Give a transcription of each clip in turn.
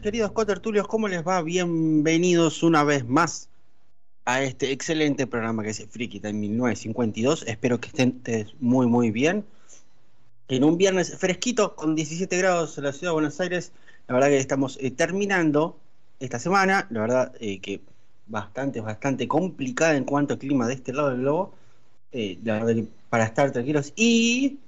Queridos cotertulios. ¿Cómo les va? Bienvenidos una vez más a este excelente programa que es Freaky Time 1952. Espero que estén muy, muy bien. En un viernes fresquito, con 17 grados en la ciudad de Buenos Aires, la verdad que estamos eh, terminando esta semana. La verdad eh, que bastante, bastante complicada en cuanto al clima de este lado del globo. Eh, la verdad que para estar tranquilos y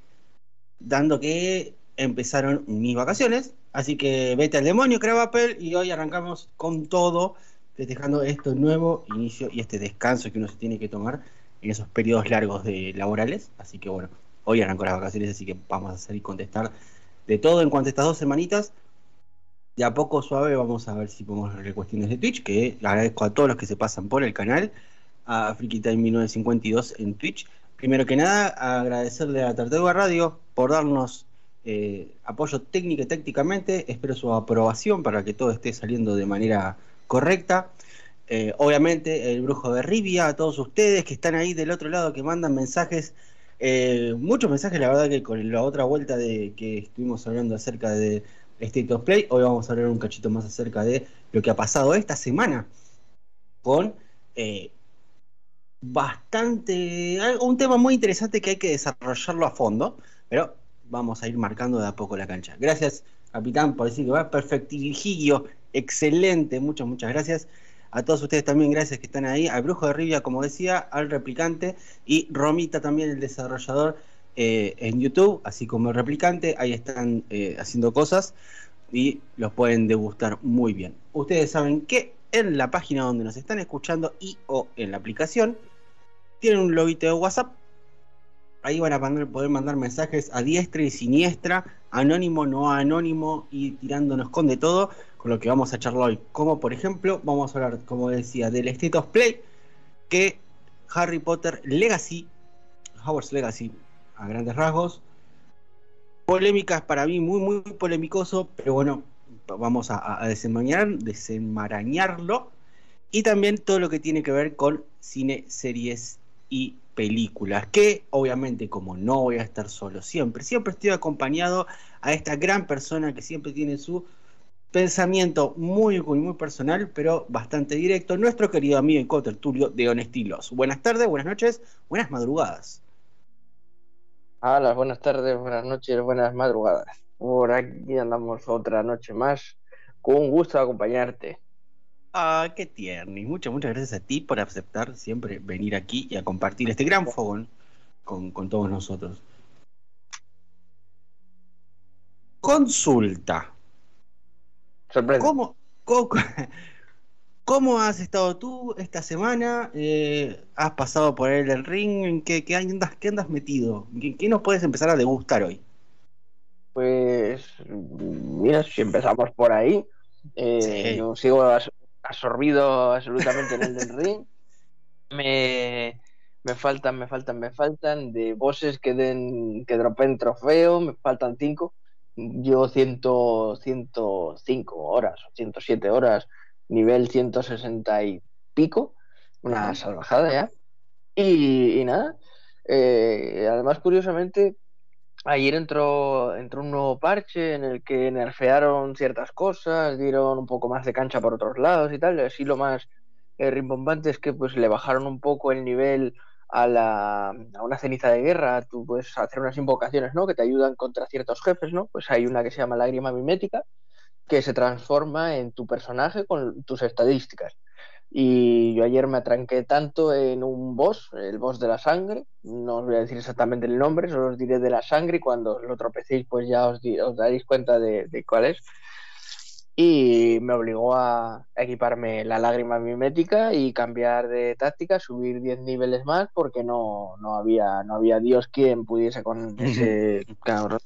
dando que empezaron mis vacaciones. Así que vete al demonio, creo Apple, y hoy arrancamos con todo, festejando este nuevo inicio y este descanso que uno se tiene que tomar en esos periodos largos de laborales. Así que bueno, hoy arrancó las vacaciones, así que vamos a salir y contestar de todo en cuanto a estas dos semanitas. De a poco suave vamos a ver si podemos arreglar cuestiones de Twitch, que agradezco a todos los que se pasan por el canal, a Freaky Time 1952 en Twitch. Primero que nada, agradecerle a Tartaruga Radio por darnos eh, apoyo técnico y tácticamente. Espero su aprobación para que todo esté saliendo de manera correcta. Eh, obviamente, el brujo de Rivia, a todos ustedes que están ahí del otro lado, que mandan mensajes, eh, muchos mensajes, la verdad que con la otra vuelta de que estuvimos hablando acerca de State of Play, hoy vamos a hablar un cachito más acerca de lo que ha pasado esta semana con bastante, un tema muy interesante que hay que desarrollarlo a fondo, pero vamos a ir marcando de a poco la cancha. Gracias, capitán, por decir que va perfectilgio, excelente, muchas, muchas gracias. A todos ustedes también, gracias que están ahí. Al Brujo de Rivia, como decía, al replicante y Romita también, el desarrollador eh, en YouTube, así como el replicante. Ahí están eh, haciendo cosas y los pueden degustar muy bien. Ustedes saben que en la página donde nos están escuchando y o en la aplicación tienen un logito de WhatsApp ahí van a poder mandar mensajes a diestra y siniestra, anónimo, no anónimo, y tirándonos con de todo, con lo que vamos a charlar hoy. Como por ejemplo, vamos a hablar, como decía, del State of Play, que Harry Potter Legacy, Hogwarts Legacy, a grandes rasgos. Polémicas para mí, muy, muy polémicoso, pero bueno, vamos a, a desenmarañarlo. Y también todo lo que tiene que ver con cine, series y películas, que obviamente como no voy a estar solo siempre, siempre estoy acompañado a esta gran persona que siempre tiene su pensamiento muy, muy, muy personal, pero bastante directo, nuestro querido amigo y cotertulio de Honestilos. Buenas tardes, buenas noches, buenas madrugadas. Hola, buenas tardes, buenas noches, buenas madrugadas. Por aquí andamos otra noche más, con un gusto acompañarte. Ah, qué tierno. Y muchas, muchas gracias a ti por aceptar siempre venir aquí y a compartir este gran fogón con, todos nosotros. Consulta. ¿Cómo, cómo, has estado tú esta semana? Eh, ¿Has pasado por el ring? ¿En qué, qué, andas, qué andas metido? ¿Qué, nos puedes empezar a degustar hoy? Pues, mira, si empezamos por ahí, eh, yo sigo absorbido absolutamente en el del ring. Me, me faltan, me faltan, me faltan de bosses que den, que dropen trofeo, me faltan cinco. Yo ciento, 105 horas, 107 horas, nivel 160 y pico, una salvajada ya. Y, nada, eh, además curiosamente Ayer entró, entró un nuevo parche en el que nerfearon ciertas cosas, dieron un poco más de cancha por otros lados y tal. Así lo más eh, rimbombante es que pues le bajaron un poco el nivel a, la, a una ceniza de guerra. Tú puedes hacer unas invocaciones, ¿no? Que te ayudan contra ciertos jefes, ¿no? Pues hay una que se llama lágrima mimética que se transforma en tu personaje con tus estadísticas. Y yo ayer me atranqué tanto en un boss, el boss de la sangre, no os voy a decir exactamente el nombre, solo os diré de la sangre y cuando lo tropecéis pues ya os, os daréis cuenta de, cuál es. Y me obligó a equiparme la lágrima mimética y cambiar de táctica, subir 10 niveles más porque no, no, había, no había Dios quien pudiese con ese cabrón.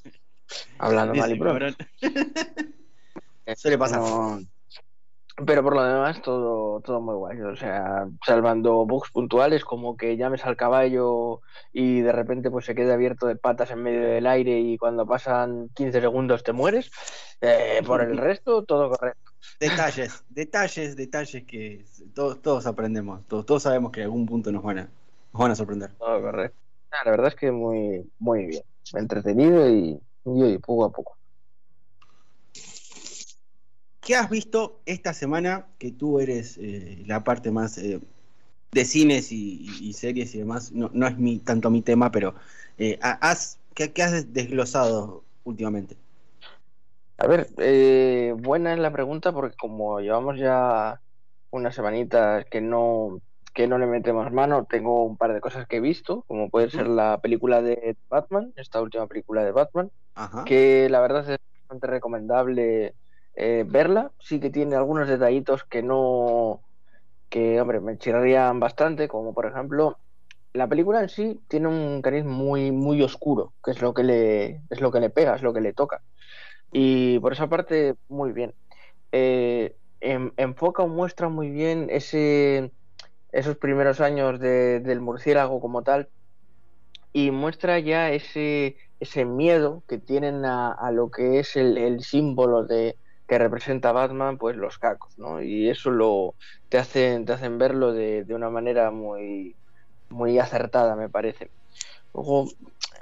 Hablando mal y pronto. Suele pasar. Pero por lo demás, todo, todo muy guay. O sea, salvando bugs puntuales, como que llames al caballo y de repente pues se quede abierto de patas en medio del aire y cuando pasan 15 segundos te mueres. Eh, por el resto, todo correcto. Detalles, detalles, detalles que todos, todos aprendemos. Todos, todos sabemos que en algún punto nos van a, nos van a sorprender. Todo correcto. la verdad es que muy, muy bien. Entretenido y, y poco a poco. ¿Qué has visto esta semana que tú eres eh, la parte más eh, de cines y, series y demás? No, no es mi, tanto mi tema, pero eh, has, ¿qué, has desglosado últimamente? A ver, eh, buena es la pregunta porque como llevamos ya unas semanitas que no que no le metemos mano, tengo un par de cosas que he visto, como puede ser la película de Batman, esta última película de Batman, que la verdad es bastante recomendable eh, verla. Sí que tiene algunos detallitos que no, que hombre, me chirrarían bastante, como por ejemplo, la película en sí tiene un cariz muy, muy oscuro, que es lo que le, es lo que le pega, es lo que le toca. Y por esa parte, muy bien. Eh, enfoca o muestra muy bien ese, esos primeros años del murciélago como tal y muestra ya ese, ese miedo que tienen a, lo que es el, símbolo de que representa Batman, pues los cacos, ¿no? Y eso lo te hacen, te hacen verlo de, de una manera muy, muy acertada, me parece. Luego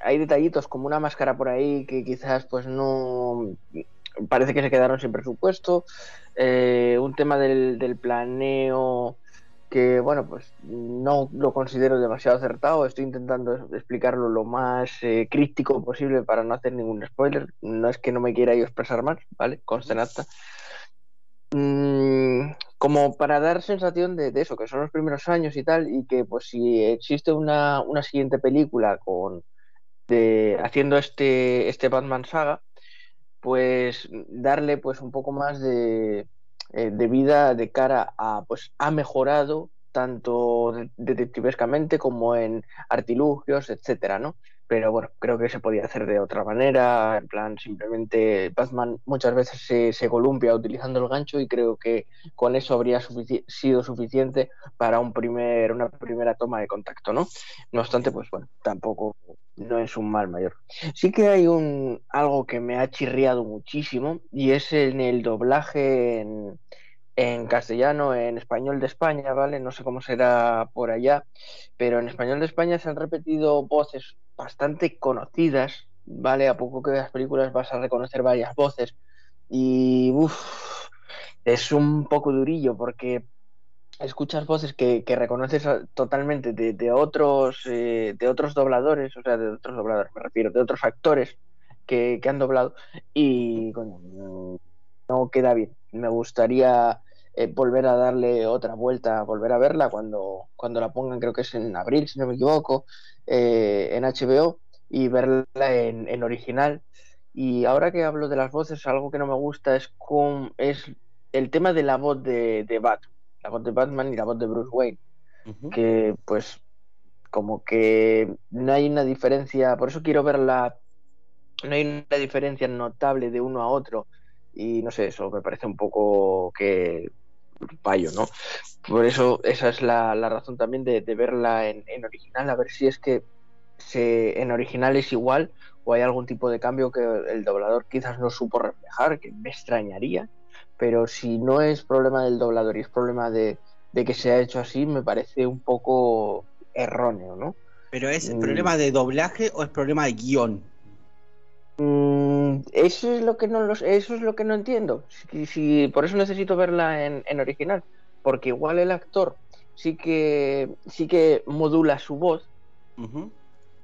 hay detallitos como una máscara por ahí que quizás pues no parece que se quedaron sin presupuesto. Eh, un tema del, del, planeo que, bueno, pues no lo considero demasiado acertado. Estoy intentando explicarlo lo más eh, crítico posible para no hacer ningún spoiler. No es que no me quiera yo expresar más, ¿vale? Conste en acta. Mm, como para dar sensación de, eso, que son los primeros años y tal, y que pues si existe una, una siguiente película con de, haciendo este, este Batman Saga, pues darle pues un poco más de, eh, de vida de cara a pues ha mejorado tanto detectivescamente como en artilugios, etcétera, ¿no? Pero bueno, creo que se podía hacer de otra manera, en plan, simplemente Batman muchas veces se, se columpia utilizando el gancho y creo que con eso habría sido suficiente para un primer, una primera toma de contacto, ¿no? No obstante, pues bueno, tampoco no es un mal mayor. Sí que hay un algo que me ha chirriado muchísimo y es en el doblaje en, en castellano, en español de España, ¿vale? No sé cómo será por allá, pero en español de España se han repetido voces bastante conocidas, ¿vale? A poco que veas películas vas a reconocer varias voces y uff, es un poco durillo porque escuchas voces que, reconoces totalmente de, otros eh, de otros dobladores, o sea, de otros dobladores, me refiero, de otros actores que, han doblado y coño, no queda bien. Me gustaría eh, volver a darle otra vuelta, volver a verla cuando, cuando la pongan, creo que es en abril, si no me equivoco, eh, en HBO y verla en, original. Y ahora que hablo de las voces, algo que no me gusta es, con, es el tema de la voz de, de Batman, la voz de Batman y la voz de Bruce Wayne, que pues como que no hay una diferencia, por eso quiero verla, no hay una diferencia notable de uno a otro y no sé, eso me parece un poco que fallo, ¿no? Por eso esa es la, razón también de, verla en, original, a ver si es que se, en original es igual o hay algún tipo de cambio que el doblador quizás no supo reflejar, que me extrañaría, pero si no es problema del doblador y es problema de, que se ha hecho así, me parece un poco erróneo, ¿no? ¿Pero es mm. problema de doblaje o es problema de guion? Mm, eso es lo que no los, eso es lo que no entiendo. Si, por eso necesito verla en, original, porque igual el actor sí que sí que modula su voz,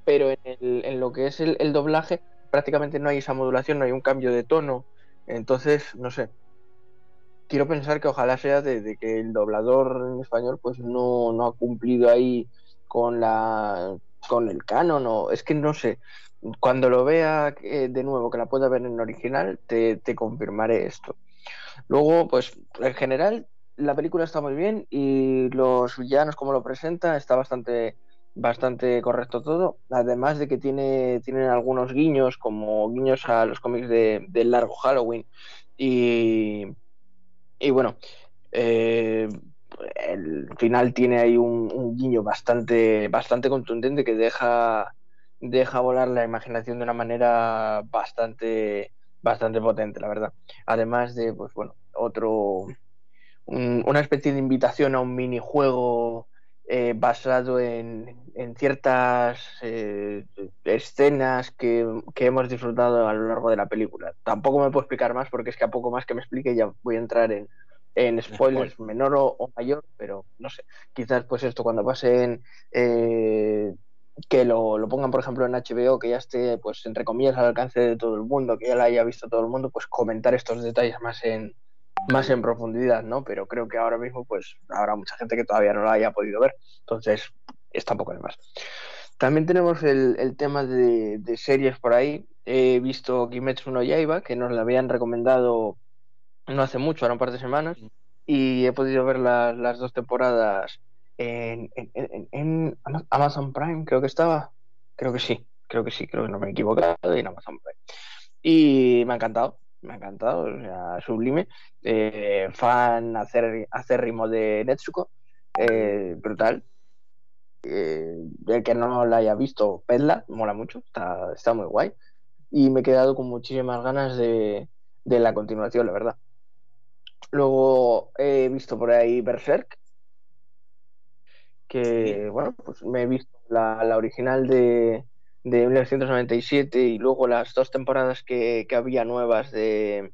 pero en, en, lo que es el, doblaje prácticamente no hay esa modulación, no hay un cambio de tono. Entonces, no sé. Quiero pensar que ojalá sea de, que el doblador en español pues no, no ha cumplido ahí con la con el canon o es que no sé cuando lo vea eh, de nuevo, que la pueda ver en original, te, confirmaré esto. Luego, pues en general, la película está muy bien y los villanos, como lo presenta, está bastante bastante correcto todo, además de que tiene tienen algunos guiños, como guiños a los cómics de, largo Halloween. Y, y bueno, eh, el final tiene ahí un, un, guiño bastante, bastante contundente que deja deja volar la imaginación de una manera bastante, bastante potente, la verdad. Además de, pues bueno, otro, una especie de invitación a un minijuego eh, basado en, ciertas eh, escenas que, hemos disfrutado a lo largo de la película. Tampoco me puedo explicar más porque es que a poco más que me explique ya voy a entrar en, en spoilers menor o, mayor, pero no sé, quizás pues esto cuando pasen eh, que lo, lo, pongan por ejemplo en HBO, que ya esté pues entre comillas al alcance de todo el mundo, que ya la haya visto todo el mundo, pues comentar estos detalles más en, más en profundidad, ¿no? Pero creo que ahora mismo, pues, habrá mucha gente que todavía no lo haya podido ver. Entonces, está poco de más. También tenemos el, tema de, series por ahí. He visto Kimetsu no Yaiba, que nos la habían recomendado no hace mucho, ahora un par de semanas, y he podido ver las dos temporadas en, en, Amazon Prime, creo que estaba. Creo que sí, creo que sí, creo que no me he equivocado, en Amazon Prime. Y me ha encantado, me ha encantado, o sea, sublime. Eh, fan hacer, ritmo de Netsuko, eh, brutal. Eh, el que no la haya visto, pedla, mola mucho, está, está muy guay. Y me he quedado con muchísimas ganas de, de la continuación, la verdad. Luego he visto por ahí Berserk, que, bueno, pues me he visto la, original de, de 1997 y luego las dos temporadas que, había nuevas de,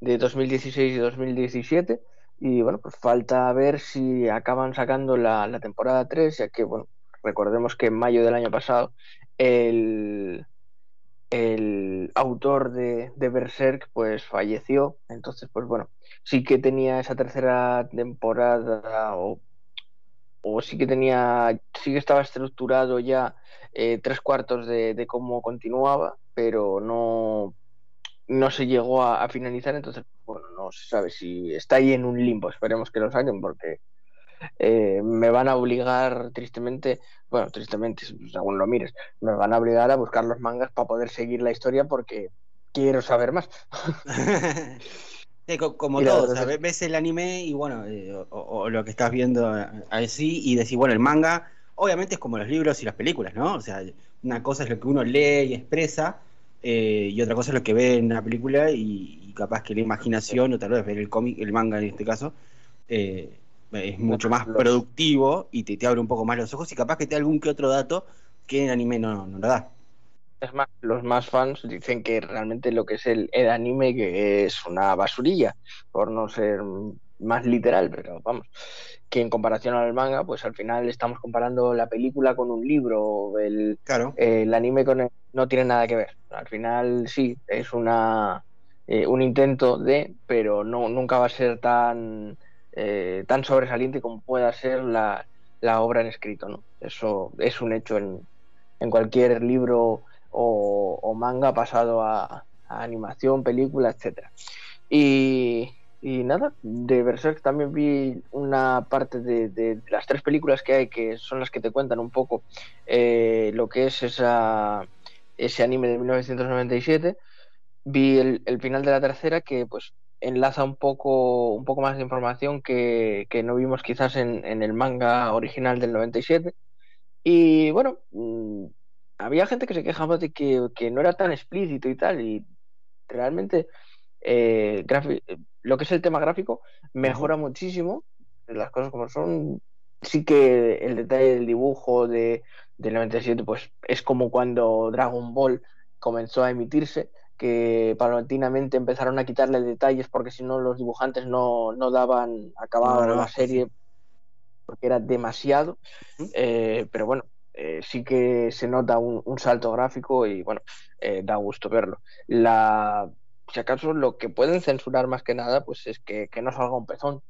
de 2016 y 2017. Y bueno, pues falta ver si acaban sacando la, la, temporada 3, ya que, bueno, recordemos que en mayo del año pasado el, el autor de, de Berserk pues falleció. Entonces, pues bueno, sí que tenía esa tercera temporada o, o sí que tenía, sí que estaba estructurado ya eh, tres cuartos de, cómo continuaba, pero no, no se llegó a, finalizar, entonces, bueno, no se sabe si está ahí en un limbo, esperemos que lo saquen porque eh, me van a obligar tristemente, bueno, tristemente, según lo mires, me van a obligar a buscar los mangas para poder seguir la historia porque quiero saber más. como todo, ves el anime y bueno, eh, o, lo que estás viendo así y decís, bueno, el manga obviamente es como los libros y las películas, ¿no? O sea, una cosa es lo que uno lee y expresa, eh, y otra cosa es lo que ve en la película, y, capaz que la imaginación, o tal vez ver el cómic, el manga en este caso, eh, es mucho más productivo y te, abre un poco más los ojos, y capaz que te da algún que otro dato que en el anime no, no lo da. Es más, los más fans dicen que realmente lo que es el, el anime que es una basurilla, por no ser más literal, pero vamos, que en comparación al manga, pues al final estamos comparando la película con un libro, el, el anime con no tiene nada que ver. Al final sí, es una eh, un intento de, pero no nunca va a ser tan eh, tan sobresaliente como pueda ser la, la, obra en escrito, ¿no? Eso es un hecho en, en cualquier libro o, manga pasado a, animación, película, etcétera. Y, nada, de Berserk también vi una parte de, las tres películas que hay, que son las que te cuentan un poco eh, lo que es ese anime de 1997. Vi el, final de la tercera que pues enlaza un poco, un poco más de información que, no vimos quizás en, el manga original del 97. Y bueno, mm, había gente que se quejaba de que, que no era tan explícito y tal, y realmente eh, lo que es el tema gráfico mejora muchísimo, las cosas como son. Sí que el detalle del dibujo de, del 97 pues es como cuando Dragon Ball comenzó a emitirse, que paulatinamente empezaron a quitarle detalles porque si no los dibujantes no, no daban acabado la serie porque era demasiado. Eh, pero bueno, eh, sí que se nota un, salto gráfico y bueno, eh, da gusto verlo. La si acaso lo que pueden censurar más que nada, pues es que, no salga un pezón.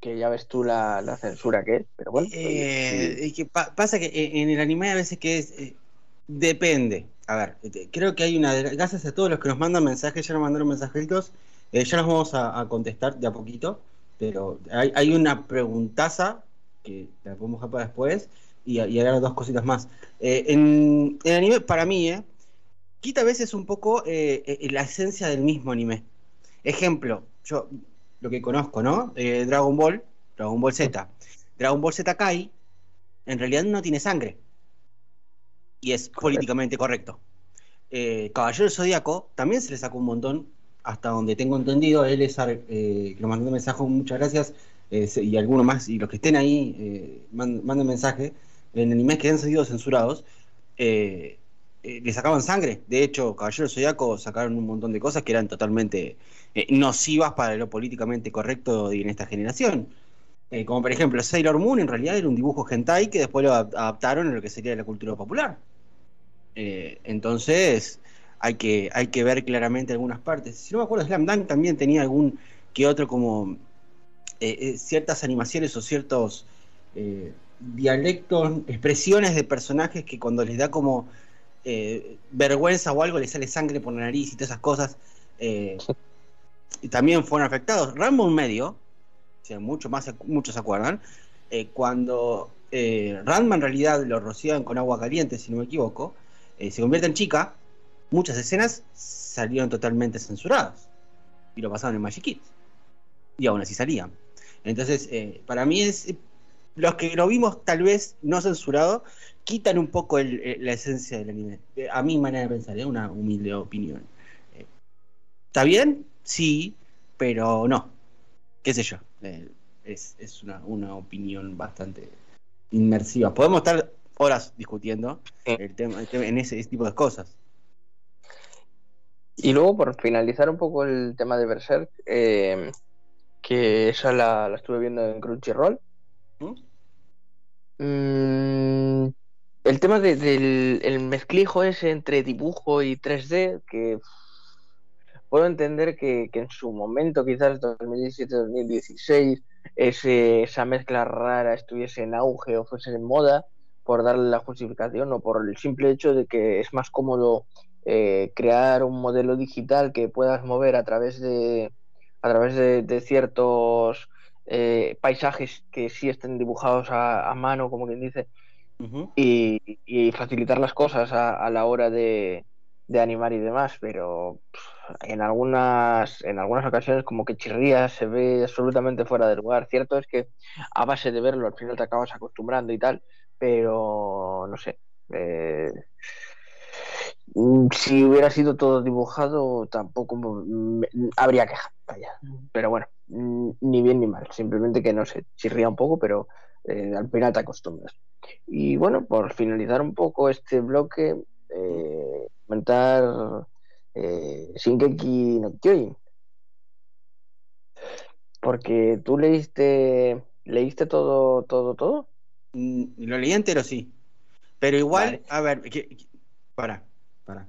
Que ya ves tú la, censura que es, pero bueno. Eh, que pasa que en el anime a veces que es. Depende. A ver, creo que hay una. Gracias a todos los que nos mandan mensajes, ya nos mandaron mensajitos. Ya nos vamos a, contestar de a poquito. Pero hay, una preguntaza que la podemos dejar para después. Y, y agregar dos cositas más. en el anime, para mí, eh, quita a veces un poco eh, eh, la esencia del mismo anime. Ejemplo, yo lo que conozco, ¿no? Eh, Dragon Ball, Dragon Ball Z. Dragon Ball Z Kai, en realidad no tiene sangre. Y es políticamente correcto. Caballero del Zodíaco también se le sacó un montón, hasta donde tengo entendido. Él es, que lo mandó un mensaje, muchas gracias. y algunos más, y los que estén ahí, manden mensaje, en animes que han sido censurados, le sacaban sangre. De hecho, Caballero Zodiaco sacaron un montón de cosas que eran totalmente nocivas para lo políticamente correcto en esta generación. Eh, como por ejemplo Sailor Moon en realidad era un dibujo hentai que después lo adaptaron a lo que sería la cultura popular. Eh, entonces hay que, hay que ver claramente algunas partes. Si no me acuerdo, Slam Dunk también tenía algún que otro como eh, ciertas animaciones o ciertos dialectos, expresiones de personajes que cuando les da como vergüenza o algo les sale sangre por la nariz y todas esas cosas. y también fueron afectados. Rambo en medio, mucho más, muchos se acuerdan, eh, cuando eh, Randman en realidad lo rociaban con agua caliente, si no me equivoco, eh, se convierte en chica, muchas escenas salieron totalmente censuradas y lo pasaban en Magic Kids. Y aún así salían. Entonces, para mí es. Los que lo vimos tal vez no censurado, quitan un poco la esencia del anime. A mi manera de pensar, es una humilde opinión. ¿Está bien? Sí, pero no. ¿Qué sé yo? Eh, es, una, opinión bastante inmersiva. Podemos estar horas discutiendo el tema, en ese, tipo de cosas. Y luego, por finalizar un poco el tema de Berserk, eh, que esa la, estuve viendo en Crunchyroll. ¿Mm? Mm, el tema del el mezclijo ese entre dibujo y 3D, que puedo entender que, en su momento, quizás 2017-2016, esa mezcla rara estuviese en auge o fuese en moda, por darle la justificación o por el simple hecho de que es más cómodo eh, crear un modelo digital que puedas mover a través de a través de, ciertos eh, paisajes que sí estén dibujados a, mano, como quien dice, y, facilitar las cosas a, la hora de, de animar y demás, pero en algunas, en algunas ocasiones como que chirría, se ve absolutamente fuera de lugar. Cierto es que a base de verlo al final te acabas acostumbrando y tal, pero no sé. Eh, si hubiera sido todo dibujado, tampoco habría queja, vaya. Pero bueno, ni bien ni mal, simplemente que no sé, chirría un poco, pero eh, al final te acostumbras. Y bueno, por finalizar un poco este bloque, eh, comentar eh, Shingeki no Kyojin. Porque tú leíste, leíste todo, todo, todo. Mm, lo leí entero, sí. Pero igual, a ver, para, para.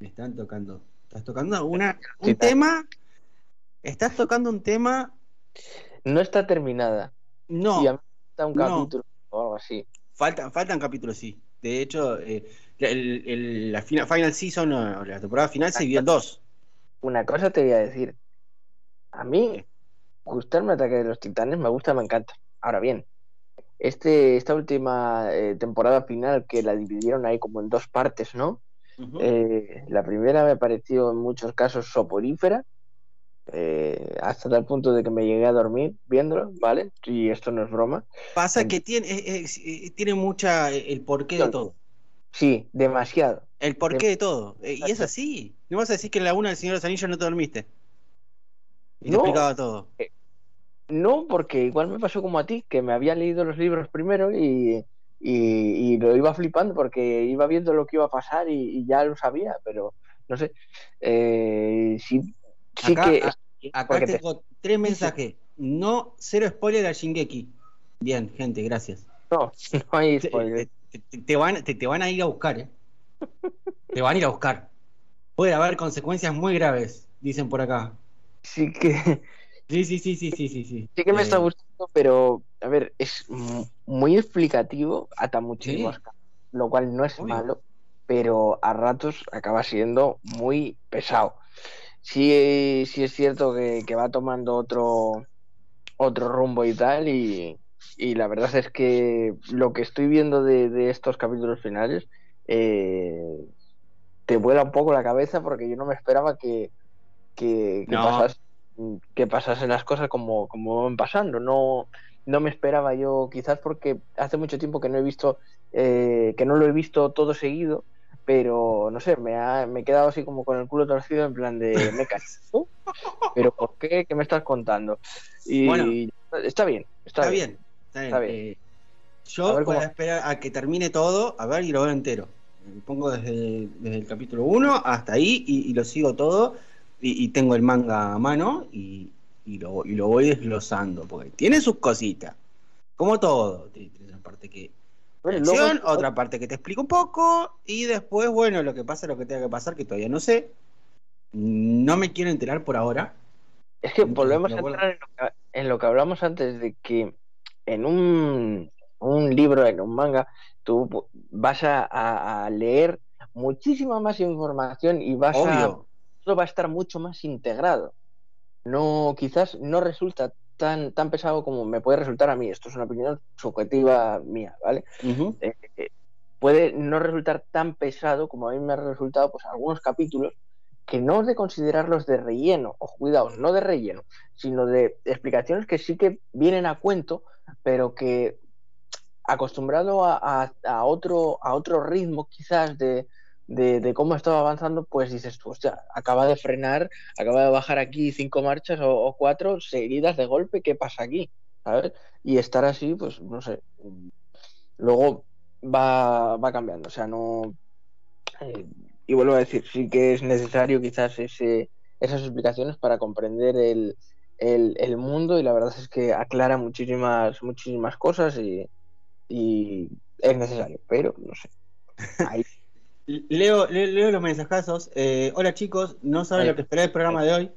Me están tocando. ¿Estás tocando una, un tema? ¿Estás tocando un tema? No está terminada. No. Y a mí falta un capítulo o algo así. Falta, faltan capítulos, sí. De hecho, eh, la final, final season, la temporada final se vio en dos. Una cosa te voy a decir. A mí, gustarme Ataque de los Titanes me gusta, me encanta. Ahora bien, este, esta última eh, temporada final que la dividieron ahí como en dos partes, ¿no? Eh, la primera me pareció en muchos casos soporífera, eh, hasta tal punto de que me llegué a dormir viéndolo, ¿vale? Y esto no es broma. Pasa que tiene, tiene mucha el porqué de todo. Sí, demasiado. El porqué de, todo. Eh, y es así. No vas a decir que en la una del Señor de los Anillos no te dormiste. Y te explicaba todo. Eh, no, porque igual me pasó como a ti, que me había leído los libros primero y, y, lo iba flipando porque iba viendo lo que iba a pasar y, ya lo sabía, pero no sé. Eh, sí, sí que. acá tengo tres mensajes. No, cero spoiler al Shingeki. Bien, gente, gracias. No, no hay spoiler te, van, te, van a ir a buscar, ¿eh? te van a ir a buscar. Puede haber consecuencias muy graves, dicen por acá. Sí que. Sí, sí, sí, sí, sí, sí. Sí, que me está eh, gustando, pero a ver, es muy explicativo hasta muchísimos lo cual no es malo, pero a ratos acaba siendo muy pesado. Sí, sí es cierto que, que va tomando otro otro rumbo y tal, y, y la verdad es que lo que estoy viendo de, estos capítulos finales eh, te vuela un poco la cabeza porque yo no me esperaba que, que, que, pasasen las cosas como, como van pasando. No, no me esperaba yo, quizás porque hace mucho tiempo que no he visto, eh, que no lo he visto todo seguido, pero no sé, me, ha, me he quedado así como con el culo torcido en plan de me pero ¿por qué? ¿Qué me estás contando? Y está bien. Está, bien. Está bien. Eh, yo voy a esperar a que termine todo, a ver y lo veo entero. Me pongo desde, el capítulo 1 hasta ahí y, lo sigo todo. Y, tengo el manga a mano y, lo, y lo voy desglosando. Porque tiene sus cositas. Como todo. Tiene una parte que. otra parte que te explico un poco. Y después, bueno, lo que pasa, lo que tenga que pasar, que todavía no sé. No me quiero enterar por ahora. Es que volvemos a entrar en lo que hablamos antes de que en un un libro, en un manga, tú vas a, leer muchísima más información y vas a todo va a estar mucho más integrado. No, quizás no resulta tan, tan pesado como me puede resultar a mí. Esto es una opinión subjetiva mía, ¿vale? Eh, eh, puede no resultar tan pesado como a mí me ha resultado pues algunos capítulos que no de considerarlos de relleno, o cuidado, no de relleno, sino de explicaciones que sí que vienen a cuento, pero que acostumbrado a, otro, a otro ritmo quizás de, cómo estaba avanzando, pues dices tú, hostia, acaba de frenar, acaba de bajar aquí cinco marchas o, cuatro seguidas de golpe, ¿qué pasa aquí? ¿Sabes? Y estar así, pues no sé. Luego va, va cambiando, o sea, no... Eh, y vuelvo a decir, sí que es necesario quizás ese, esas explicaciones para comprender el, el, mundo y la verdad es que aclara muchísimas, muchísimas cosas y, y es necesario, pero no sé. leo, leo, los mensajazos. Eh, hola chicos, no saben lo que esperé del programa de hoy.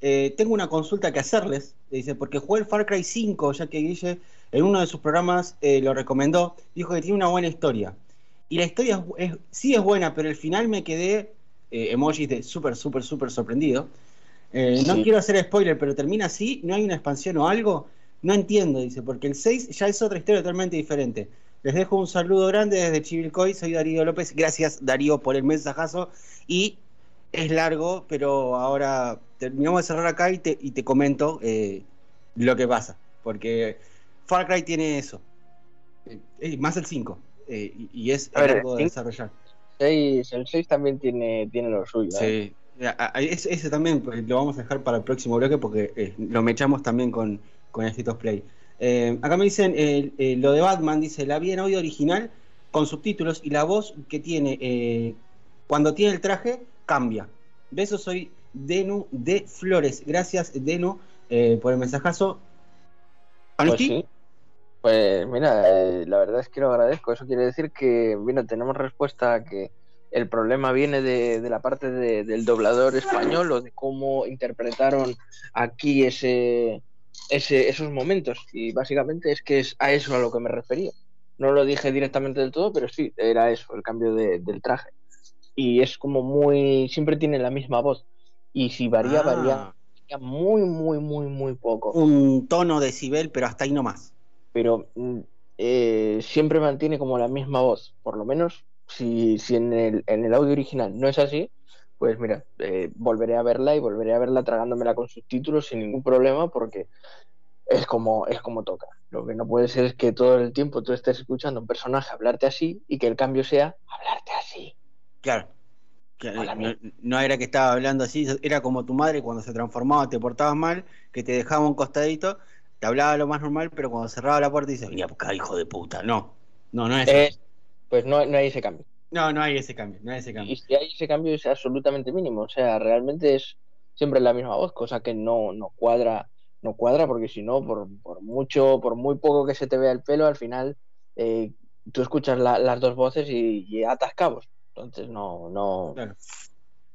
Eh, tengo una consulta que hacerles, dice, porque jugué el Far Cry 5, ya que Guille en uno de sus programas eh, lo recomendó, dijo que tiene una buena historia. Y la historia sí es buena, pero al final me quedé, emojis de súper, súper, súper sorprendido. No quiero hacer spoiler, pero termina así, no hay una expansión o algo. No entiendo, dice, porque el 6 ya es otra historia totalmente diferente. Les dejo un saludo grande desde Chivilcoy, soy Darío López. Gracias, Darío, por el mensajazo. Y es largo, pero ahora terminamos de cerrar acá y te, y te comento eh, lo que pasa. Porque Far Cry tiene eso. Eh, más el 5. Eh, y, es largo de desarrollar. el 6 también tiene, tiene lo suyo. Sí. Ese, también pues, lo vamos a dejar para el próximo bloque porque lo mechamos también con, con el Play. Eh, acá me dicen eh, lo de Batman, dice, la vi en audio original con subtítulos y la voz que tiene eh, cuando tiene el traje cambia. Besos, soy Denu de Flores. Gracias, Denu, por el mensajazo. Pues, pues mira, la verdad es que lo agradezco. Eso quiere decir que, mira, tenemos respuesta a que el problema viene de, la parte del doblador español o de cómo interpretaron aquí ese, ese, esos momentos. Y básicamente es que es a eso a lo que me refería. No lo dije directamente del todo, pero sí, era eso, el cambio del traje. Y es como muy. Siempre tiene la misma voz. Y si varía, varía, ah. muy, muy, muy, muy poco. Un tono de Sibel, pero hasta ahí no más. Pero mm, eh, siempre mantiene como la misma voz. Por lo menos, si, si en, el, en el audio original no es así, pues mira, eh, volveré a verla y volveré a verla tragándomela con subtítulos sin ningún problema porque es como, es como toca. Lo que no puede ser es que todo el tiempo tú estés escuchando a un personaje hablarte así y que el cambio sea hablarte así. Claro. no, era que estaba hablando así, era como tu madre cuando se transformaba, te portabas mal, que te dejaba un costadito, te hablaba lo más normal, pero cuando cerraba la puerta dice, venía a hijo de puta. No, no, no es. Eh, pues no, no hay ese cambio. No, no hay ese cambio, no hay ese cambio. Y si hay ese cambio es absolutamente mínimo, o sea, realmente es siempre la misma voz, cosa que no, no cuadra, no cuadra porque si no, por, por, mucho, por muy poco que se te vea el pelo, al final eh, tú escuchas las dos voces y, y, atas cabos. Entonces no, no,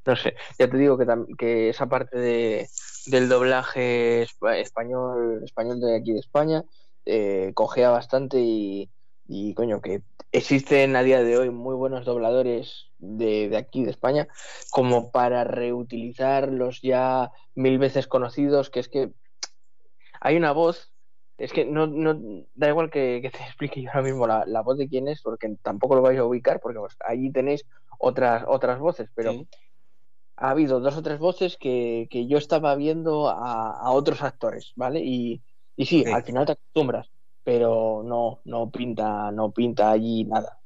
no sé. Ya te digo que, que esa parte de, del doblaje español, español de aquí de España, eh, cogea bastante y, y coño, que existen a día de hoy muy buenos dobladores de, aquí, de España, como para reutilizar los ya mil veces conocidos, que es que hay una voz, es que no, no da igual que, te explique yo ahora mismo la, voz de quién es, porque tampoco lo vais a ubicar, porque pues, allí tenéis otras, otras voces, pero ha habido dos o tres voces que, yo estaba viendo a, otros actores, ¿vale? Y, y sí, al final te acostumbras pero no, no pinta, no pinta allí nada.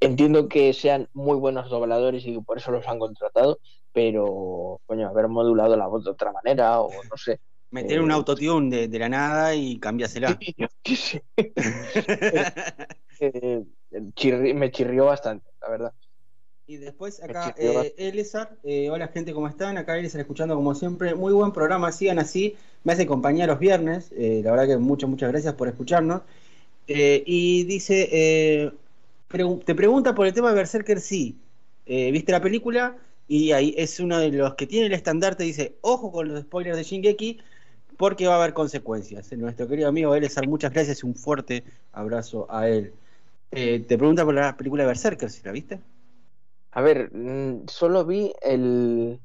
entiendo que sean muy buenos dobladores y por eso los han contratado, pero coño, haber modulado la voz de otra manera, o no sé, Meter un autotune de, de la nada y cambiásela. eh, me chirrió bastante, la verdad. Y después acá, eh, eh, hola gente, ¿cómo están? Acá Elizar escuchando como siempre. Muy buen programa, sigan así. Me hace compañía los viernes. Eh, la verdad que muchas, muchas gracias por escucharnos. Eh, y dice, te pregunta por el tema de Berserker, sí. ¿Viste la película? Y ahí es uno de los que tiene el estandarte, dice, ojo con los spoilers de Shingeki, porque va a haber consecuencias. Nuestro querido amigo Elezar, muchas gracias y un fuerte abrazo a él. te pregunta por la película de Berserker, si la viste. A ver, mm, solo vi el,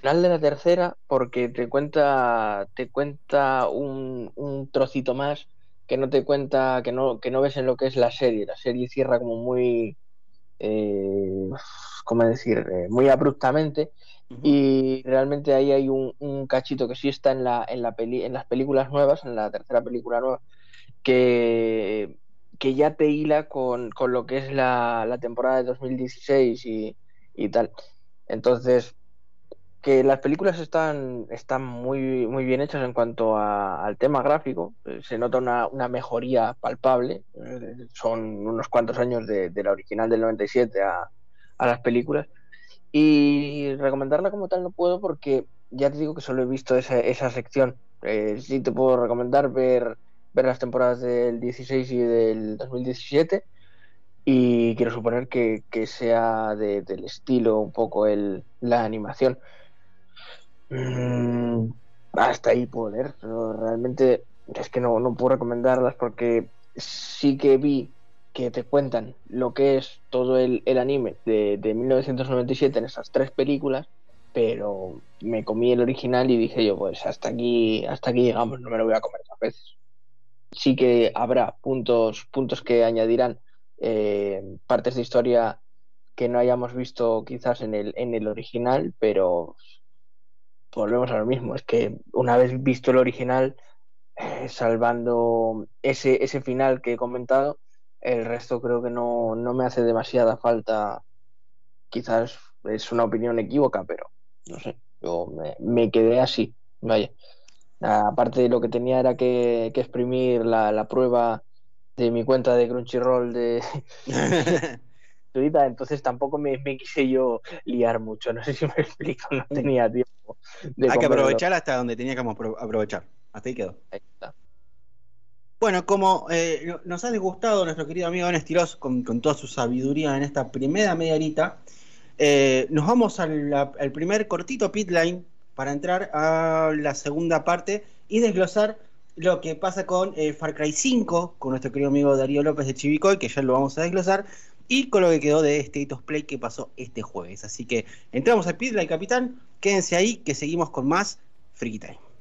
final de la tercera porque te cuenta, te cuenta un, un, trocito más que no te cuenta, que no, que no ves en lo que es la serie. La serie cierra como muy, eh, ¿cómo decir? Eh, muy abruptamente. Y realmente ahí hay un, un, cachito que sí está en, la, en, la peli, en las películas nuevas, en la tercera película nueva, que que ya te hila con, lo que es la, temporada de 2016 y, y, tal. Entonces, que las películas están, están muy, muy bien hechas en cuanto al tema gráfico, eh, se nota una, mejoría palpable, eh, son unos cuantos años de, la original del 97 a, a las películas, y recomendarla como tal no puedo porque ya te digo que solo he visto esa, esa sección. Eh, sí te puedo recomendar ver ver las temporadas del 16 y del 2017 y quiero suponer que, sea del estilo un poco el, la animación. Mm, hasta ahí puedo pero realmente es que no, no puedo recomendarlas porque sí que vi que te cuentan lo que es todo el, anime de, de 1997 en esas tres películas, pero me comí el original y dije yo, pues hasta aquí, hasta aquí llegamos, no me lo voy a comer dos veces sí que habrá puntos, puntos que añadirán eh, partes de historia que no hayamos visto quizás en el, en el original, pero volvemos a lo mismo, es que una vez visto el original, eh, salvando ese, ese final que he comentado, el resto creo que no, no me hace demasiada falta, quizás es una opinión equívoca, pero no sé, yo me, me quedé así, vaya. Aparte, lo que tenía era que, exprimir la, prueba de mi cuenta de Crunchyroll de. entonces tampoco me, quise yo liar mucho. No sé si me explico, no tenía tiempo. Hay que aprovechar hasta donde tenía que aprovechar. Hasta ahí quedó. Ahí está. Bueno, como eh, nos ha disgustado nuestro querido amigo Ernest con, con, toda su sabiduría en esta primera media horita, eh, nos vamos al, al primer cortito pitline para entrar a la segunda parte y desglosar lo que pasa con eh, Far Cry 5, con nuestro querido amigo Darío López de Chivicoy, que ya lo vamos a desglosar, y con lo que quedó de State of Play que pasó este jueves. Así que entramos al Pitline, capitán, quédense ahí que seguimos con más Freaky Time.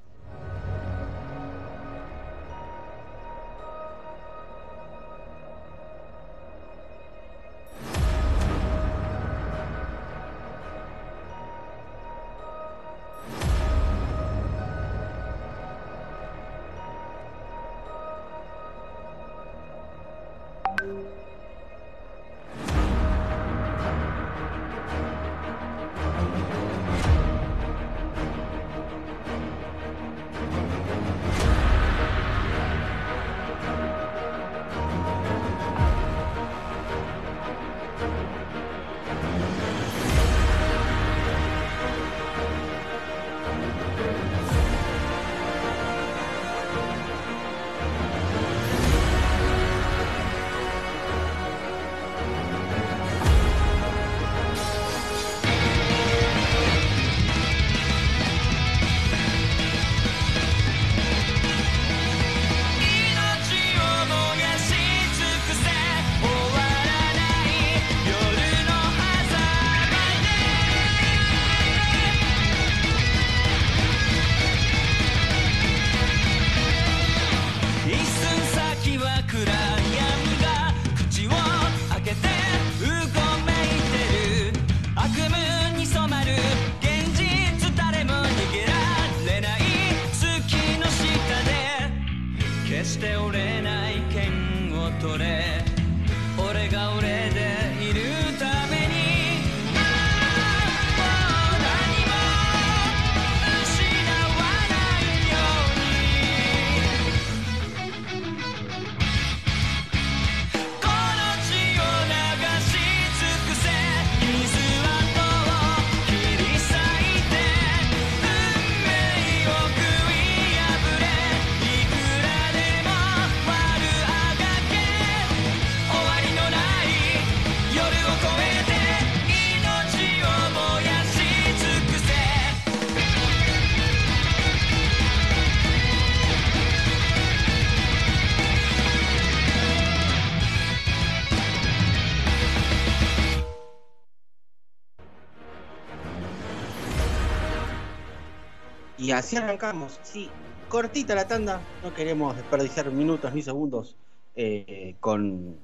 Así arrancamos. Sí, cortita la tanda, no queremos desperdiciar minutos ni segundos eh, con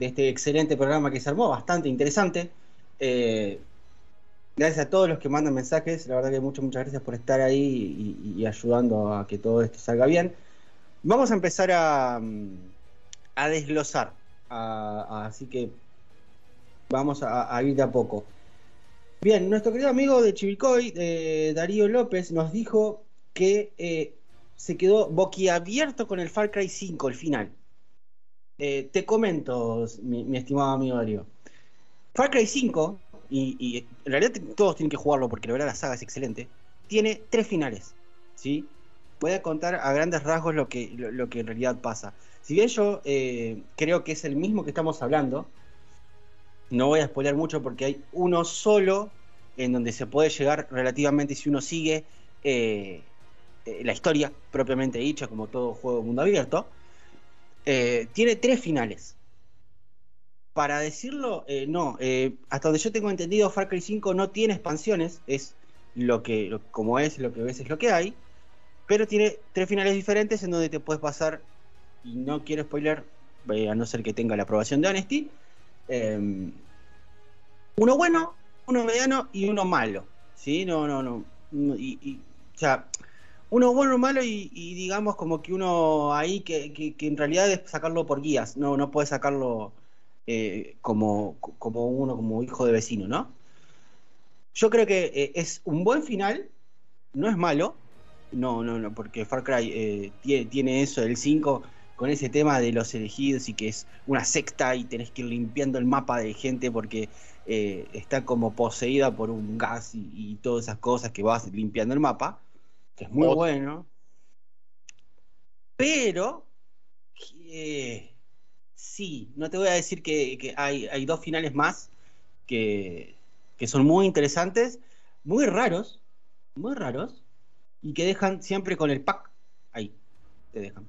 este excelente programa que se armó, bastante interesante. Eh, gracias a todos los que mandan mensajes, la verdad que muchas, muchas gracias por estar ahí y, ayudando a que todo esto salga bien. Vamos a empezar a, a desglosar, así que vamos a, ir de a poco. Bien, nuestro querido amigo de Chivicoy, Darío López, nos dijo que eh, se quedó boquiabierto con el Far Cry 5, el final. Eh, te comento, mi, estimado amigo Darío. Far Cry 5, y, en realidad todos tienen que jugarlo porque la verdad la saga es excelente, tiene tres finales. ¿sí? Voy a contar a grandes rasgos lo que, lo, que en realidad pasa. Si bien yo eh, creo que es el mismo que estamos hablando, no voy a spoiler mucho porque hay uno solo en donde se puede llegar relativamente si uno sigue eh, eh, la historia propiamente dicha, como todo juego mundo abierto. Eh, tiene tres finales. Para decirlo, no, hasta donde yo tengo entendido, Far Cry 5 no tiene expansiones, es lo que, como es, lo que ves es lo que hay, pero tiene tres finales diferentes en donde te puedes pasar, y no quiero spoiler, a no ser que tenga la aprobación de Honesty, Em, uno bueno, uno mediano y uno malo. ¿sí? No, no, no. Y, o sea, uno bueno, malo y, digamos como que uno ahí que, en realidad es sacarlo por guías, no, no puede sacarlo eh, como, como uno, como hijo de vecino, ¿no? Yo creo que eh, es un buen final, no es malo, no, no, no, porque Far Cry eh, tiene, tiene, eso, el 5 con ese tema de los elegidos y que es una secta y tenés que ir limpiando el mapa de gente porque eh, está como poseída por un gas y, todas esas cosas que vas limpiando el mapa, que es muy bueno. Pero, eh, sí, no te voy a decir que, hay, hay, dos finales más que, que son muy interesantes, muy raros, muy raros, y que dejan siempre con el pack ahí, te dejan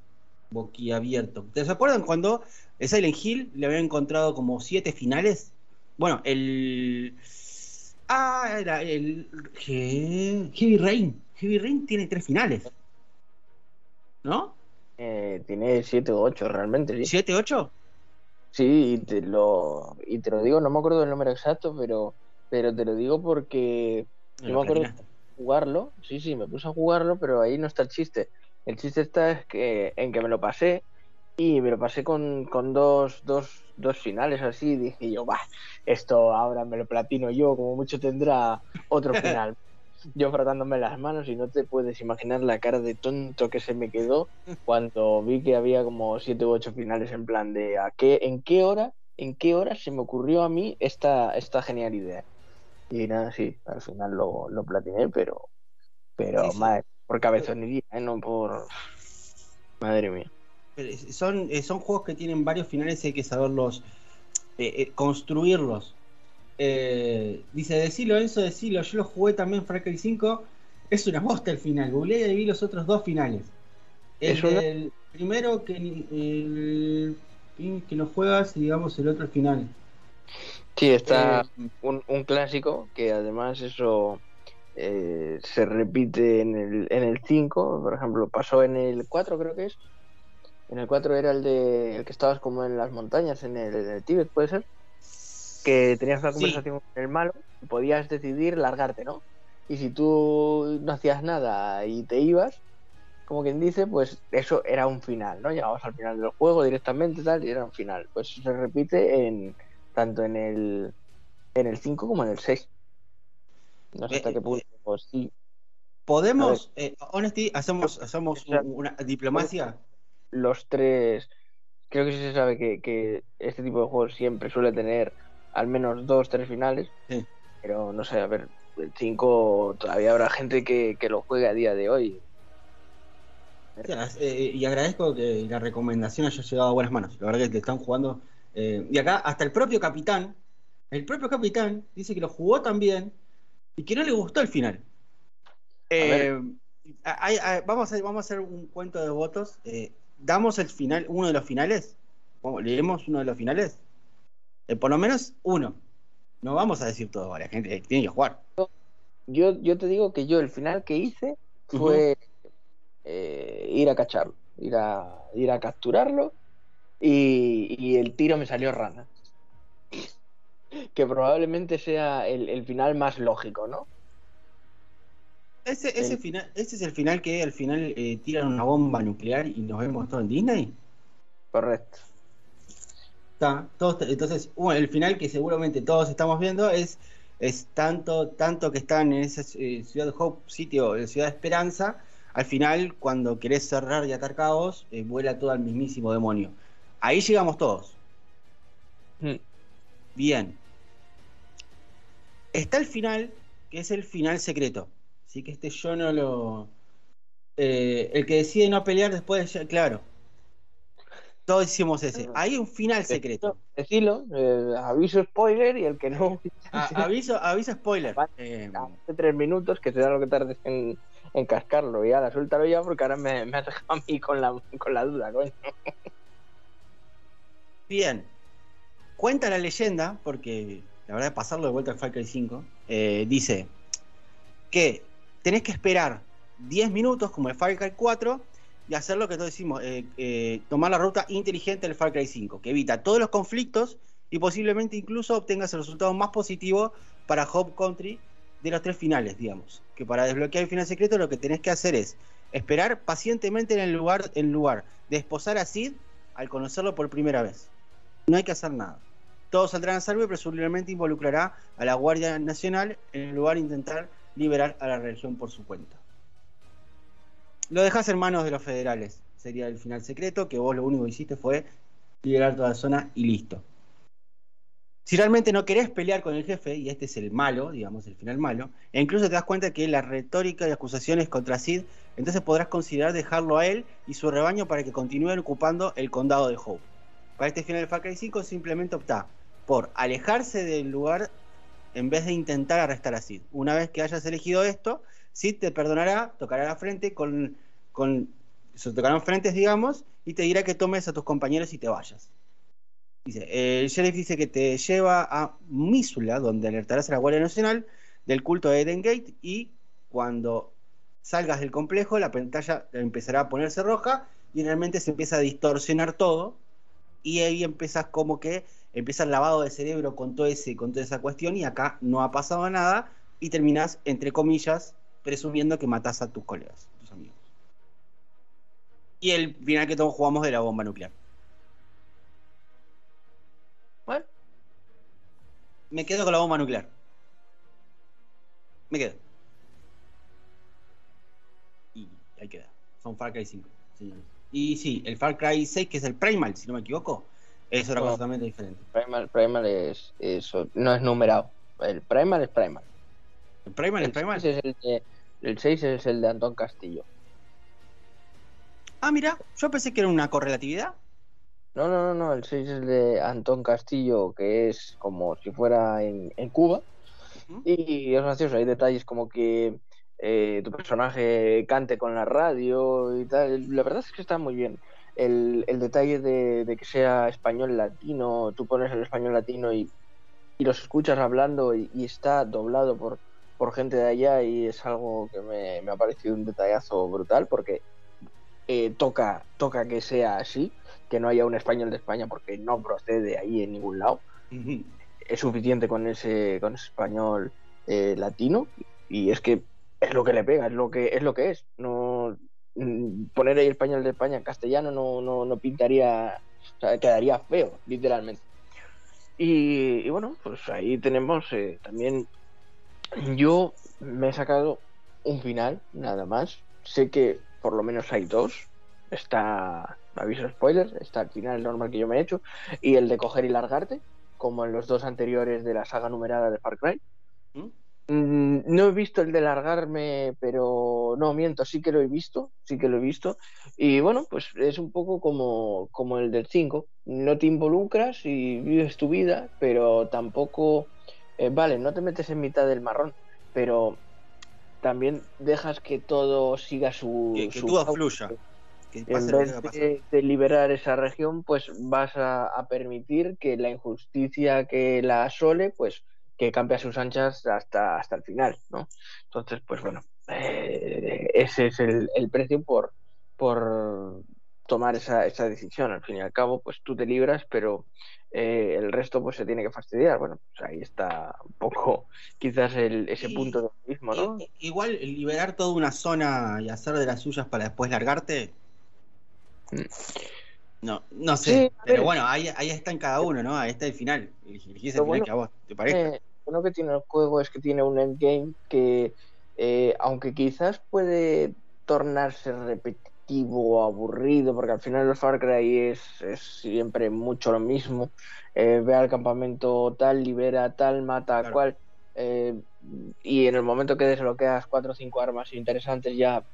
boquiabierto. ¿Te acuerdan cuando Silent Hill le había encontrado como siete finales? Bueno, el. Ah, era el. Heavy Rain. Heavy Rain tiene tres finales. ¿No? Eh, tiene siete o ocho realmente, sí. ¿Siete, ocho? Sí, y te lo, y te lo digo, no me acuerdo del número exacto, pero, pero te lo digo porque no me acuerdo jugarlo. Sí, sí, me puse a jugarlo, pero ahí no está el chiste. El chiste está es que, en que me lo pasé y me lo pasé con, dos, dos, dos finales así. dije yo, va, esto ahora me lo platino yo, como mucho tendrá otro final. yo frotándome las manos y no te puedes imaginar la cara de tonto que se me quedó cuando vi que había como siete u ocho finales en plan de ¿a qué, en qué hora, en qué hora se me ocurrió a mí esta, esta genial idea. Y nada, sí, al final lo, lo platiné, pero, pero Madre, por cabezonería, ¿eh? no por. Madre mía. Son, eh, son juegos que tienen varios finales y hay que saberlos eh, construirlos. dice, decilo, Enzo, decilo. Yo lo jugué también Far Cry 5. Es una bosta el final. Googleé y vi los otros dos finales. El, primero que, el, que lo juegas y digamos el otro final. Sí, está un, un clásico que además eso eh, se repite en el, en el 5, por ejemplo, pasó en el 4 creo que es. En el 4 era el de el que estabas como en las montañas, en el, Tíbet, puede ser. Que tenías una conversación con el malo y podías decidir largarte, ¿no? Y si tú no hacías nada y te ibas, como quien dice, pues eso era un final, ¿no? Llegabas al final del juego directamente tal y era un final. Pues se repite en tanto en el en el 5 como en el 6. No sé hasta eh, qué punto, pues sí. Podemos, eh, Honesty, hacemos, hacemos una diplomacia. Los tres, creo que sí se sabe que, este tipo de juegos siempre suele tener al menos dos, tres finales. Pero no sé, a ver, el 5 todavía habrá gente que, lo juegue a día de hoy. Eh, y agradezco que la recomendación haya llegado a buenas manos. La verdad que te están jugando. y acá, hasta el propio capitán, el propio capitán dice que lo jugó también y que no le gustó el final. Eh, vamos, a, vamos a hacer un cuento de votos. Eh, ¿Damos el final, uno de los finales? ¿Leemos uno de los finales? Eh, por lo menos uno. No vamos a decir todo, la gente tiene que jugar. Yo, yo te digo que yo el final que hice fue ir a cacharlo, ir a, ir a capturarlo y, el tiro me salió rana. Que probablemente sea el, final más lógico, ¿no? Ese, ese, final, ese es el final que al final eh, tiran una bomba nuclear y nos vemos todos en Disney. Correcto. Está, entonces, bueno, el final que seguramente todos estamos viendo es, es tanto, tanto que están en esa eh, ciudad de Hope, sitio, de Ciudad de Esperanza, al final, cuando querés cerrar y atar caos, eh, vuela todo al mismísimo demonio. Ahí llegamos todos. Mm. Bien. Está el final, que es el final secreto. Así que este yo no lo. Eh, el que decide no pelear después, de, claro. Todos hicimos ese. Ah. Hay un final secreto. Decilo, eh, aviso spoiler y el que no. aviso, aviso spoiler. Eh, hace tres minutos que da lo que tardes en, en cascarlo. Y ahora suéltalo ya porque ahora me, me has dejado a mí con la, con la duda, coño. Bien. Cuenta la leyenda, porque la verdad pasarlo de vuelta al Far Cry 5, eh, dice que tenés que esperar 10 minutos como el Far Cry 4 y hacer lo que todos decimos, eh, eh, tomar la ruta inteligente del Far Cry 5, que evita todos los conflictos y posiblemente incluso obtengas el resultado más positivo para Hope Country de los tres finales, digamos. Que para desbloquear el final secreto lo que tenés que hacer es esperar pacientemente en el lugar, en lugar de esposar a Sid al conocerlo por primera vez no hay que hacer nada. Todos saldrán a salvo y presumiblemente involucrará a la Guardia Nacional en lugar de intentar liberar a la región por su cuenta. Lo dejas en manos de los federales. Sería el final secreto, que vos lo único que hiciste fue liberar toda la zona y listo. Si realmente no querés pelear con el jefe, y este es el malo, digamos, el final malo, e incluso te das cuenta que la retórica y acusaciones contra Sid, entonces podrás considerar dejarlo a él y su rebaño para que continúen ocupando el condado de Hope. Para este final de Far Cry 5 simplemente opta por alejarse del lugar en vez de intentar arrestar a Sid. Una vez que hayas elegido esto, Sid te perdonará, tocará la frente con, con se tocarán frentes, digamos, y te dirá que tomes a tus compañeros y te vayas. Dice, el sheriff dice que te lleva a Misula, donde alertarás a la Guardia Nacional del culto de Eden Gate y cuando salgas del complejo la pantalla empezará a ponerse roja y realmente se empieza a distorsionar todo y ahí empiezas como que empieza el lavado de cerebro con todo ese, con toda esa cuestión, y acá no ha pasado nada, y terminas, entre comillas, presumiendo que matas a tus colegas, tus amigos. Y el final que todos jugamos de la bomba nuclear. Bueno. Me quedo con la bomba nuclear. Me quedo. Y ahí queda. Son Far Cry 5, señores. Y sí, el Far Cry 6, que es el Primal, si no me equivoco, es otra cosa totalmente diferente. Primal, Primal es, no es numerado. El Primal es Primal. ¿El Primal es Primal? es el, de, el 6 es el de Antón Castillo. Ah, mira, yo pensé que era una correlatividad. No, no, no, no, el 6 es el de Antón Castillo, que es como si fuera en, en Cuba. Y es gracioso, hay detalles como que eh, tu personaje cante con la radio y tal. La verdad es que está muy bien. El, detalle de, que sea español latino, tú pones el español latino y, los escuchas hablando y, está doblado por, por gente de allá y es algo que me, ha parecido un detallazo brutal porque eh, toca, toca que sea así, que no haya un español de España porque no procede ahí en ningún lado. Es suficiente con ese, con ese español eh, latino y es que es lo que le pega, es lo que es. Lo que es. No, poner ahí el español de España en castellano no, no, no pintaría, quedaría feo, literalmente. Y, bueno, pues ahí tenemos eh, también. Yo me he sacado un final, nada más. Sé que por lo menos hay dos. Está, aviso spoiler, está el final normal que yo me he hecho, y el de coger y largarte, como en los dos anteriores de la saga numerada de Far Cry. ¿Mm? Mm, no he visto el de largarme, pero no, miento, sí que lo he visto, sí que lo he visto. Y bueno, pues es un poco como, como el del 5. No te involucras y vives tu vida, pero tampoco, eh, vale, no te metes en mitad del marrón, pero también dejas que todo siga su... Que, su todo fluya. en vez de, liberar esa región, pues vas a, a permitir que la injusticia que la asole, pues que campe a sus anchas hasta, hasta el final, ¿no? Entonces, pues bueno, eh, ese es el, el, precio por, por tomar esa, esa decisión. Al fin y al cabo, pues tú te libras, pero eh, el resto pues se tiene que fastidiar. Bueno, pues ahí está un poco quizás el, ese punto de mismo, ¿no? Igual liberar toda una zona y hacer de las suyas para después largarte. Mm. No, no sé, pero bueno, ahí, ahí está en cada uno, ¿no? Ahí está el final. Elegís el final que a vos te parece. Eh, lo que tiene el juego es que tiene un endgame que, eh, aunque quizás puede tornarse repetitivo o aburrido, porque al final el Far Cry es, es siempre mucho lo mismo. Eh, ve al campamento tal, libera tal, mata a cual. y en el momento que desbloqueas cuatro o cinco armas interesantes ya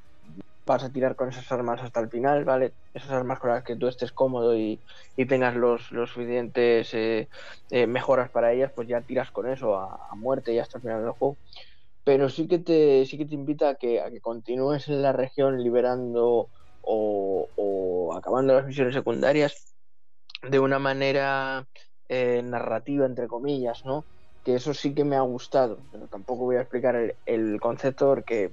vas a tirar con esas armas hasta el final, ¿vale? Esas armas con las que tú estés cómodo y, tengas los, los suficientes eh, eh, mejoras para ellas, pues ya tiras con eso a, muerte y hasta el final del juego. Pero sí que te, sí que te invita a que, a que continúes en la región liberando o, acabando las misiones secundarias de una manera eh, narrativa, entre comillas, ¿no? Que eso sí que me ha gustado, pero tampoco voy a explicar el, el concepto porque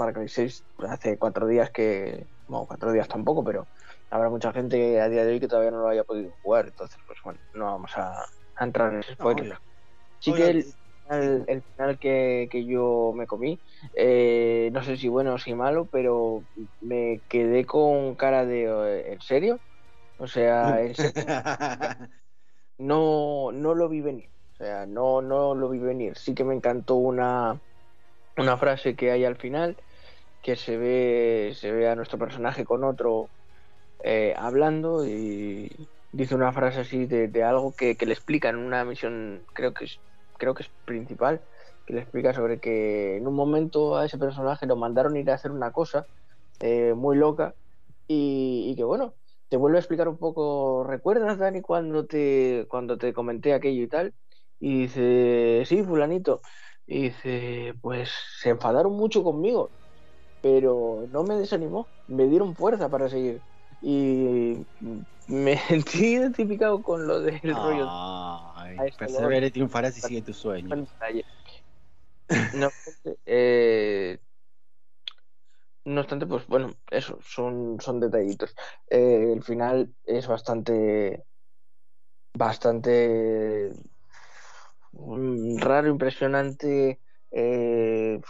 Far Cry 6 hace cuatro días que, bueno, cuatro días tampoco, pero habrá mucha gente a día de hoy que todavía no lo haya podido jugar, entonces pues bueno, no vamos a, entrar en ese spoiler. sí que el, el, final que, que, yo me comí, eh, no sé si bueno o si malo, pero me quedé con cara de eh, ¿en serio? O sea, en serio, no, no lo vi venir. O sea, no, no lo vi venir. Sí que me encantó una, una frase que hay al final, que se ve, se ve a nuestro personaje con otro eh, hablando y dice una frase así de, algo que, le explica en una misión, creo que es, creo que es principal, que le explica sobre que en un momento a ese personaje lo mandaron ir a hacer una cosa eh, muy loca y, que bueno, te vuelve a explicar un poco, ¿recuerdas Dani cuando te, cuando te comenté aquello y tal? Y dice, sí, fulanito. Y dice, pues se enfadaron mucho conmigo pero no me desanimó, me dieron fuerza para seguir. Y me sentí identificado con lo del rollo. Ay, persevera y triunfarás y sigue tu sueño. No, eh, no obstante, pues bueno, eso, son, son detallitos. Eh, el final es bastante, bastante mm, raro, impresionante. Eh,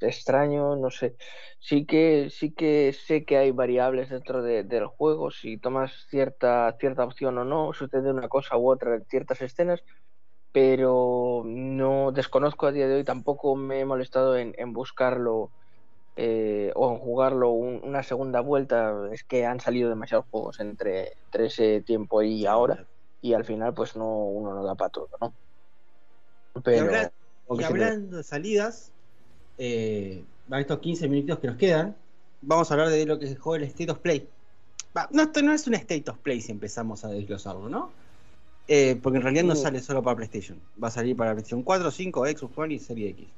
extraño, no sé. Sí que, sí que sé que hay variables dentro del juego, si tomas cierta, cierta opción o no, sucede una cosa u otra en ciertas escenas, pero no desconozco a día de hoy, tampoco me he molestado en, buscarlo eh, o en jugarlo una segunda vuelta, es que han salido demasiados juegos entre, ese tiempo y ahora, y al final pues no uno no da para todo, ¿no? Pero... y hablando de salidas, eh, estos 15 minutos que nos quedan, vamos a hablar de lo que es el State of Play. no, esto no es un State of Play si empezamos a desglosarlo, ¿no? Eh, porque en realidad no sale solo para PlayStation. Va a salir para PlayStation 4, 5, Xbox One y Serie X.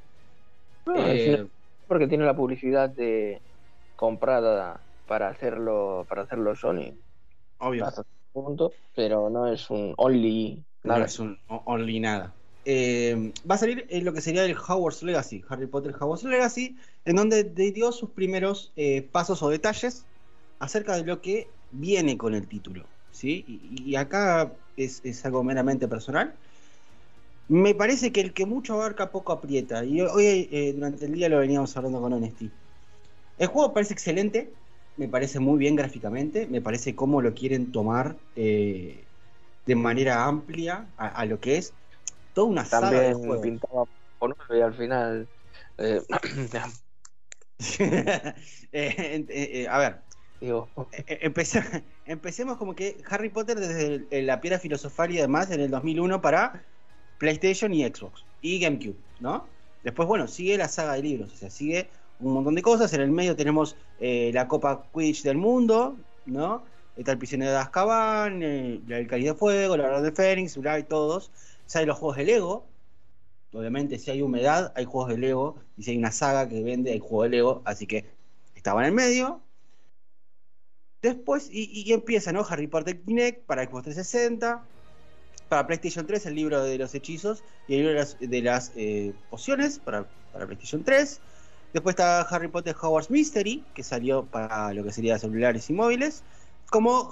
Eh, porque tiene la publicidad de comprada para hacerlo para hacerlo Sony. Obvio. Punto, pero no es un only nada. No es un only nada. Eh, va a salir en lo que sería el Hogwarts Legacy, Harry Potter Hogwarts Legacy, en donde dio sus primeros eh, pasos o detalles acerca de lo que viene con el título. ¿sí? Y, acá es, algo meramente personal. Me parece que el que mucho abarca poco aprieta. Y hoy eh, durante el día lo veníamos hablando con Honesty. El juego parece excelente, me parece muy bien gráficamente, me parece cómo lo quieren tomar de manera amplia a lo que es una También pintaba por y al final. Eh, eh, eh, a ver. Digo. empecemos como que Harry Potter desde la piedra filosofal y demás en el 2001 para PlayStation y Xbox y GameCube, ¿no? Después, bueno, sigue la saga de libros, o sea, sigue un montón de cosas. En el medio tenemos la Copa Quidditch del mundo, ¿no? Está el prisionero de Azkaban, el, el de Fuego, la Verdad de Fénix, y todos hay los juegos de Lego. Obviamente, si hay humedad, hay juegos de Lego. Y si hay una saga que vende, hay juegos de Lego. Así que estaba en el medio. Después, y, empieza, ¿no? Harry Potter Kinect para Xbox 360. para PlayStation 3 el libro de los hechizos y el libro de las, eh, pociones para, PlayStation 3. Después está Harry Potter Howard's Mystery, que salió para lo que sería celulares y móviles, como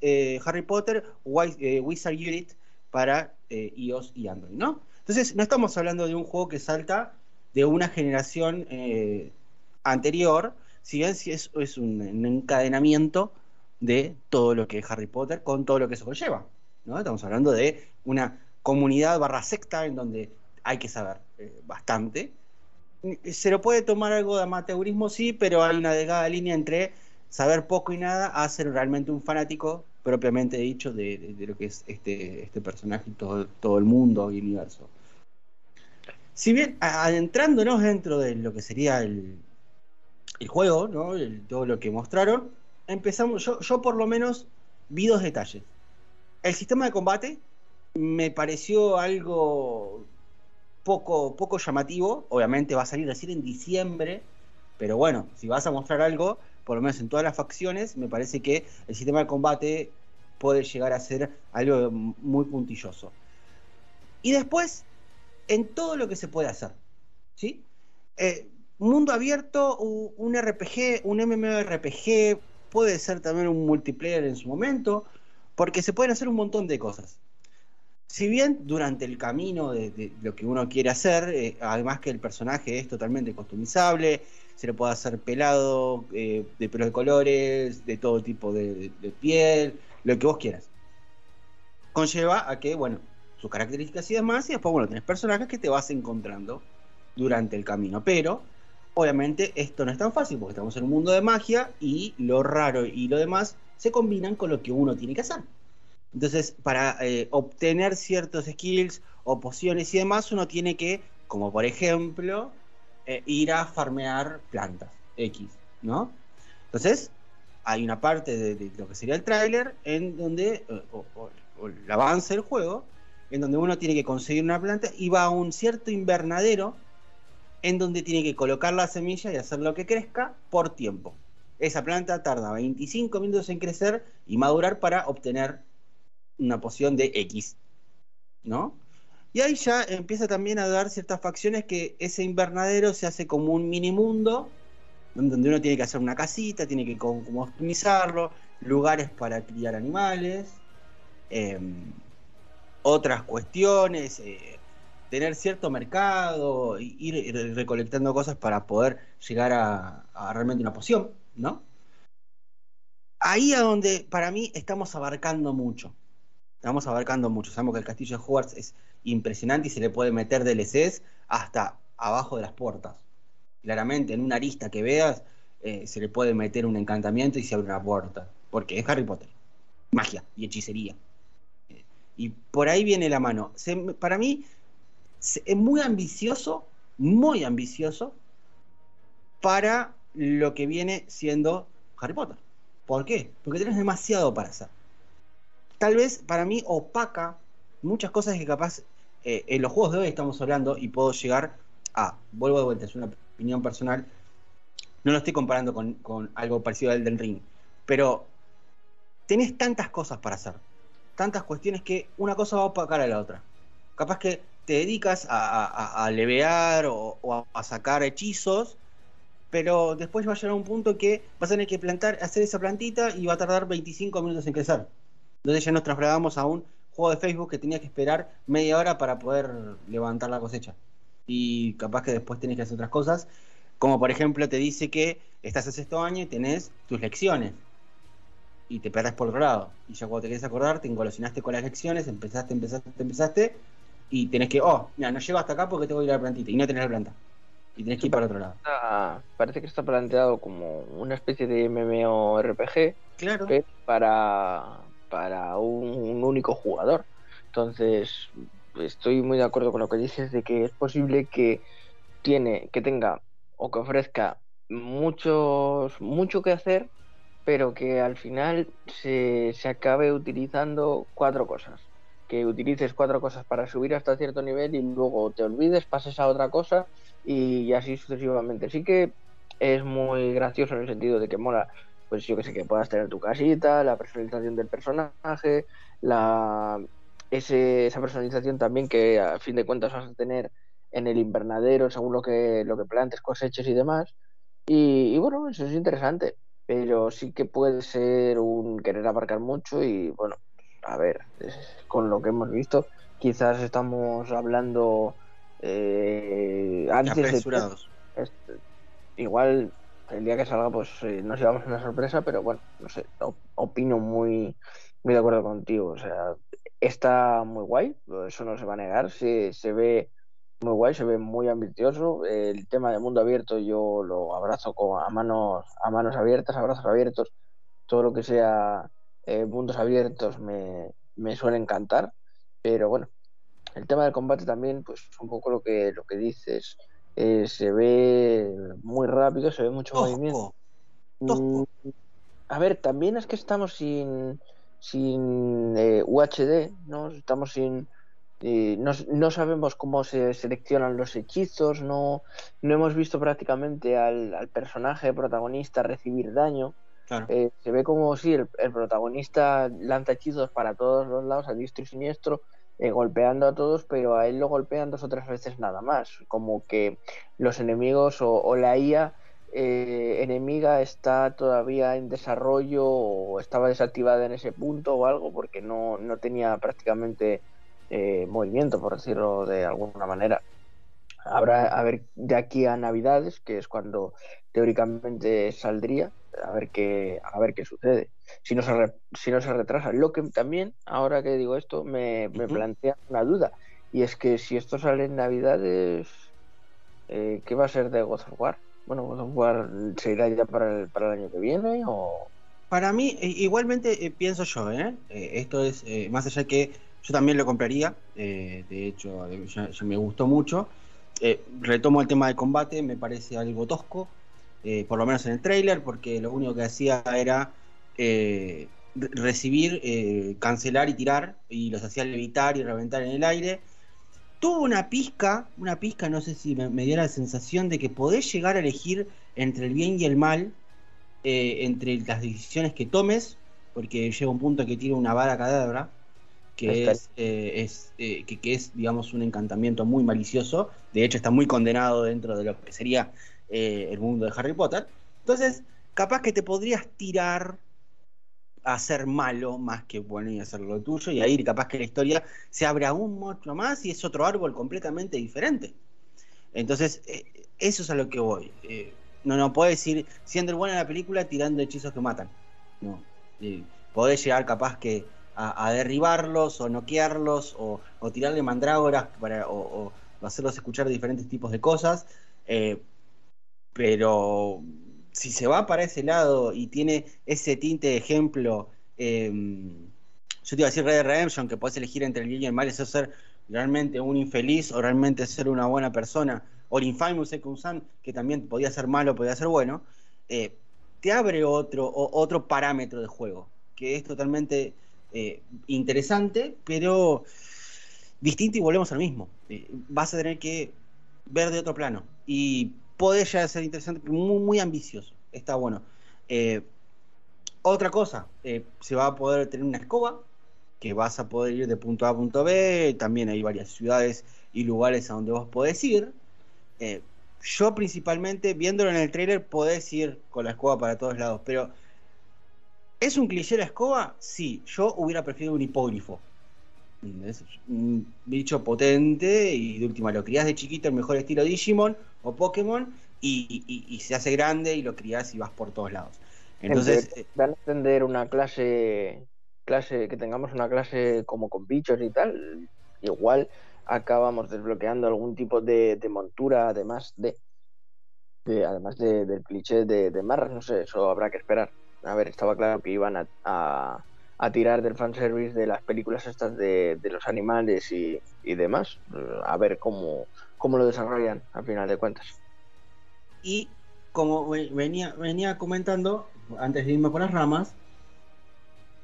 eh, Harry Potter eh, Wizard Unit para iOS y Android, ¿no? Entonces, no estamos hablando de un juego que salta de una generación anterior, si bien es un, encadenamiento de todo lo que es Harry Potter con todo lo que eso conlleva. ¿no? Estamos hablando de una comunidad barra secta en donde hay que saber eh, bastante. Se lo puede tomar algo de amateurismo, sí, pero hay una delgada línea entre saber poco y nada a ser realmente un fanático propiamente dicho de, lo que es este, este personaje y todo, todo el mundo y universo. Si bien adentrándonos dentro de lo que sería el, el juego, ¿no? todo lo que mostraron, empezamos, yo, yo por lo menos vi dos detalles. El sistema de combate me pareció algo poco, poco llamativo. Obviamente va a salir recién en diciembre, pero bueno, si vas a mostrar algo, por lo menos en todas las facciones, me parece que el sistema de combate puede llegar a ser algo muy puntilloso. Y después, en todo lo que se puede hacer. ¿sí? Eh, mundo abierto, un RPG, un MMORPG, puede ser también un multiplayer en su momento, porque se pueden hacer un montón de cosas. Si bien durante el camino de, lo que uno quiere hacer, eh, además que el personaje es totalmente customizable, se le puede hacer pelado, eh, de pelos de colores, de todo tipo de, piel, lo que vos quieras. Conlleva a que, bueno, sus características y demás, y después, bueno, tenés personajes que te vas encontrando durante el camino. Pero Obviamente esto no es tan fácil porque estamos en un mundo de magia y lo raro y lo demás se combinan con lo que uno tiene que hacer. Entonces, para eh, obtener ciertos skills o pociones y demás, uno tiene que, como por ejemplo, eh, ir a farmear plantas X, ¿no? Entonces, hay una parte de, lo que sería el tráiler en donde, eh, o, o, el avance del juego, en donde uno tiene que conseguir una planta y va a un cierto invernadero en donde tiene que colocar la semilla y hacer lo que crezca por tiempo. Esa planta tarda 25 minutos en crecer y madurar para obtener una poción de X. ¿No? Y ahí ya empieza también a dar ciertas facciones que ese invernadero se hace como un mini mundo, donde uno tiene que hacer una casita, tiene que como optimizarlo, lugares para criar animales, em, otras cuestiones, eh, tener cierto mercado, ir recolectando cosas para poder llegar a, realmente una poción, ¿no? Ahí a donde para mí estamos abarcando mucho. Estamos abarcando mucho. Sabemos que el castillo de Hogwarts es impresionante y se le puede meter DLCs hasta abajo de las puertas. Claramente, en una arista que veas, eh, se le puede meter un encantamiento y se abre una puerta. Porque es Harry Potter. Magia y hechicería. Eh, y por ahí viene la mano. para mí, es muy ambicioso, muy ambicioso para lo que viene siendo Harry Potter. ¿Por qué? Porque tienes demasiado para hacer. Tal vez para mí opaca muchas cosas que capaz eh, en los juegos de hoy estamos hablando y puedo llegar a, vuelvo de vuelta, es una opinión personal, no lo estoy comparando con, con algo parecido al del ring, pero tenés tantas cosas para hacer, tantas cuestiones que una cosa va a opacar a la otra. Capaz que te dedicas a, a, levear o, a, sacar hechizos, pero después va a llegar un punto que vas a tener que plantar, hacer esa plantita y va a tardar 25 minutos en crecer. Entonces ya nos trasladamos a un juego de Facebook que tenía que esperar media hora para poder levantar la cosecha. Y capaz que después tenés que hacer otras cosas, como por ejemplo te dice que estás en sexto año y tenés tus lecciones y te perdés por otro lado. Y ya cuando te quieres acordar, te engolosinaste con las lecciones, empezaste, empezaste, empezaste, y tenés que, oh, mira, no llego hasta acá porque tengo que ir a la plantita y no tenés la planta. Y tenés que ir para otro lado. parece que está planteado como una especie de MMORPG. Claro. para, para un, único jugador. Entonces, estoy muy de acuerdo con lo que dices de que es posible que tiene, que tenga o que ofrezca muchos, mucho que hacer, pero que al final se, se acabe utilizando cuatro cosas que utilices cuatro cosas para subir hasta cierto nivel y luego te olvides, pases a otra cosa y así sucesivamente. Sí que es muy gracioso en el sentido de que mola, pues yo que sé, que puedas tener tu casita, la personalización del personaje, la ese, esa personalización también que a fin de cuentas vas a tener en el invernadero según lo que, lo que plantes, coseches y demás. Y, bueno, eso es interesante, pero sí que puede ser un querer abarcar mucho y bueno, a ver, con lo que hemos visto, quizás estamos hablando eh, antes de... igual el día que salga pues eh, nos llevamos una sorpresa, pero bueno, no sé, opino muy, muy de acuerdo contigo. O sea, está muy guay, eso no se va a negar, se, se ve muy guay, se ve muy ambicioso. El tema del mundo abierto yo lo abrazo con, a manos a manos abiertas, abrazos abiertos. Todo lo que sea eh, mundos abiertos me, me suele encantar. Pero bueno, el tema del combate también, pues un poco lo que lo que dices. Eh, se ve muy rápido, se ve mucho movimiento. Mm, a ver, también es que estamos sin sin eh, UHD, ¿no? Estamos sin no, sabemos cómo se seleccionan los hechizos, no, no hemos visto prácticamente al, personaje protagonista recibir daño. Eh, se ve como si el, protagonista lanza hechizos para todos los lados, a diestro y siniestro, eh, golpeando a todos, pero a él lo golpean dos o tres veces nada más. Como que los enemigos o, la IA eh, enemiga está todavía en desarrollo o estaba desactivada en ese punto o algo, porque no, no tenía prácticamente eh, movimiento, por decirlo de alguna manera. Habrá, a ver, de aquí a Navidades, que es cuando teóricamente saldría, a ver qué, a ver qué sucede. Si no se, si no se retrasa. Lo que también, ahora que digo esto, me, plantea una duda. Y es que si esto sale en Navidades, eh, ¿qué va a ser de God of War? Bueno, God of War se irá ya para el, para el año que viene o... Para mí, igualmente eh, pienso yo, ¿eh? esto es, más allá que yo también lo compraría, eh, de hecho, ya, me gustó mucho. Eh, retomo el tema de combate, me parece algo tosco, eh, por lo menos en el trailer, porque lo único que hacía era recibir, cancelar y tirar, y los hacía levitar y reventar en el aire. Tuvo una pizca, una pizca, no sé si me, me dio la sensación de que podés llegar a elegir entre el bien y el mal, entre las decisiones que tomes, porque llega un punto que tiene una vara cadabra que es, eh, eh, que, es, digamos, un encantamiento muy malicioso. De hecho, está muy condenado dentro de lo que sería eh, el mundo de Harry Potter. Entonces, capaz que te podrías tirar a ser malo más que bueno y hacer lo tuyo. Y ahí capaz que la historia se abre aún mucho más y es otro árbol completamente diferente. Entonces, eso es a lo que voy. no, no puedes decir siendo el bueno en la película tirando hechizos que matan. No. podés llegar capaz que a, derribarlos o noquearlos o, tirarle mandrágoras para, o, hacerlos escuchar diferentes tipos de cosas. Eh, pero si se va para ese lado y tiene ese tinte de ejemplo, em, yo te iba a decir Red Redemption, que puedes elegir entre el bien y el mal, eso ser realmente un infeliz o realmente ser una buena persona, o el Infamous Son, que también podía ser malo, podía ser bueno, eh, te abre otro, otro parámetro de juego, que es totalmente eh, interesante, pero distinto y volvemos al mismo. Eh, vas a tener que ver de otro plano y puede ya ser interesante, muy, muy ambicioso. Está bueno. Eh, otra cosa, se va a poder tener una escoba que vas a poder ir de punto A a punto B. También hay varias ciudades y lugares a donde vos podés ir. yo principalmente, viéndolo en el trailer, podés ir con la escoba para todos lados, pero ¿Es un cliché la escoba? Sí, yo hubiera preferido un hipógrifo. Es un bicho potente y de última lo criás de chiquito el mejor estilo Digimon o Pokémon y, se hace grande y lo criás y vas por todos lados. Entonces, eh, van a entender una clase, clase, que tengamos una clase como con bichos y tal, igual acabamos desbloqueando algún tipo de, montura además de, además del cliché de, de no sé, eso habrá que esperar a ver, estaba claro que iban a, a, tirar del fanservice de las películas estas de, los animales y, demás. A ver cómo, cómo lo desarrollan al final de cuentas. Y como venía, venía comentando, antes de irme por las ramas,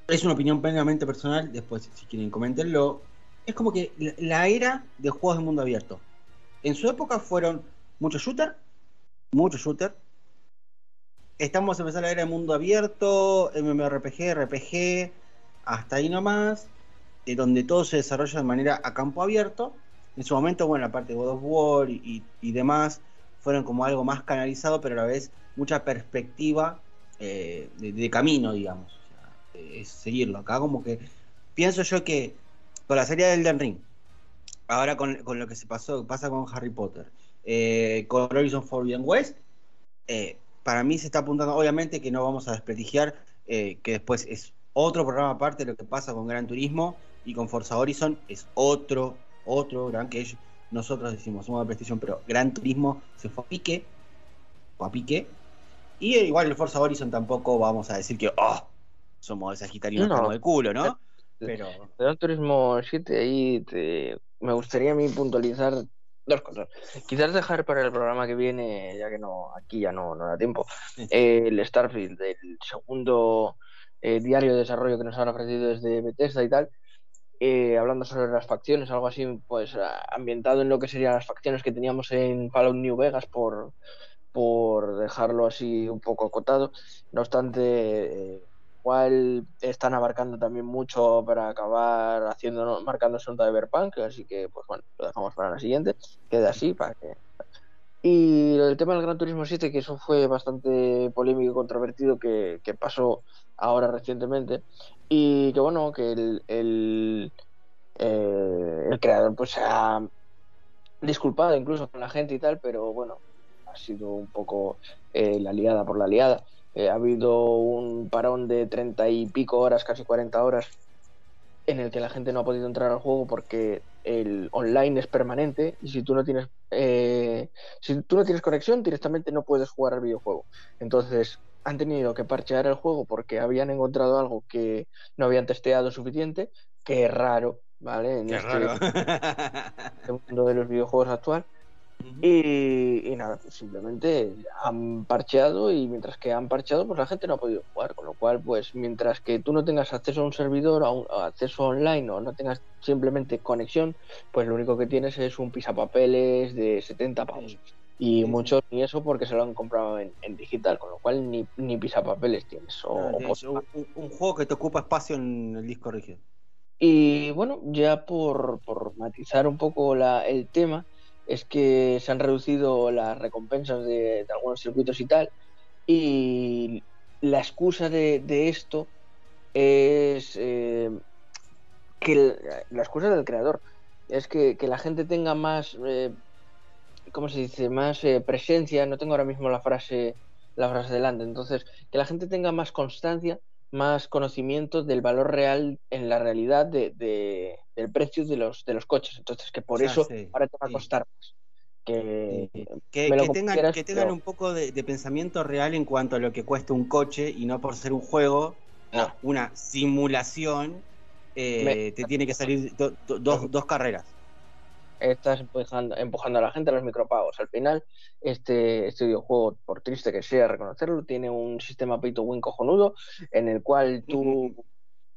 es una opinión plenamente personal, después si quieren comentenlo, es como que la era de juegos de mundo abierto. En su época fueron muchos shooter, muchos shooter, estamos empezando a ver el mundo abierto, MMORPG, RPG, hasta ahí nomás. donde todo se desarrolla de manera a campo abierto. En su momento, bueno, la parte de God of War y, demás fueron como algo más canalizado, pero a la vez mucha perspectiva eh, de, camino, digamos. es seguirlo. Acá como que pienso yo que con la serie del Elden Ring, ahora con, lo que se pasó, pasa con Harry Potter, eh, con Horizon Forbidden West, eh, para mí se está apuntando, obviamente que no vamos a desprestigiar, que después es otro programa aparte de lo que pasa con Gran Turismo y con Forza Horizon, es otro, otro gran que nosotros decimos, somos de PlayStation, pero Gran Turismo se fue a pique, a pique, y igual el Forza Horizon tampoco vamos a decir que, oh, somos de Sagitario no, de culo, ¿no? Pero... Gran Turismo 7, ahí me gustaría a mí puntualizar dos cosas. Quizás dejar para el programa que viene, ya que no aquí ya no, no da tiempo, el Starfield, el segundo eh, diario de desarrollo que nos han ofrecido desde Bethesda y tal, eh, hablando sobre las facciones, algo así, pues ambientado en lo que serían las facciones que teníamos en Fallout New Vegas por, por dejarlo así un poco acotado. No obstante, igual están abarcando también mucho para acabar haciendo marcando un Cyberpunk, así que pues bueno, lo dejamos para la siguiente, queda así para que y el tema del Gran Turismo 7, que eso fue bastante polémico y controvertido que, pasó ahora recientemente. Y que bueno, que el, el, eh, el creador pues se ha disculpado incluso con la gente y tal, pero bueno, ha sido un poco eh, la liada por la liada. Eh, ha habido un parón de treinta y pico horas, casi 40 horas, en el que la gente no ha podido entrar al juego porque el online es permanente y si tú no tienes eh, si tú no tienes conexión directamente no puedes jugar al videojuego. Entonces han tenido que parchear el juego porque habían encontrado algo que no habían testeado suficiente, que es raro, ¿vale? En este, este mundo de los videojuegos actual y, nada, pues simplemente han parcheado y mientras que han parcheado, pues la gente no ha podido jugar. Con lo cual, pues mientras que tú no tengas acceso a un servidor, a, un, acceso online o no tengas simplemente conexión, pues lo único que tienes es un pisapapeles de 70 pavos. Y muchos ni eso porque se lo han comprado en, digital, con lo cual ni, ni pisapapeles tienes. O, un, juego que te ocupa espacio en el disco rígido. Y bueno, ya por, por matizar un poco la, el tema, es que se han reducido las recompensas de, algunos circuitos y tal. Y la excusa de, esto es eh, que la excusa del creador es que, la gente tenga más, eh, ¿cómo se dice? Más eh, presencia. No tengo ahora mismo la frase, la frase delante. Entonces, que la gente tenga más constancia más conocimiento del valor real en la realidad de, del precio de los, de los coches. Entonces, que por eso ahora te va a costar más. Que, que, tengan, que tengan un poco de, pensamiento real en cuanto a lo que cuesta un coche y no por ser un juego una simulación, eh, te tiene que salir dos, dos carreras estás empujando, empujando a la gente a los micropagos. Al final, este, este videojuego, por triste que sea reconocerlo, tiene un sistema pay to win cojonudo en el cual tú,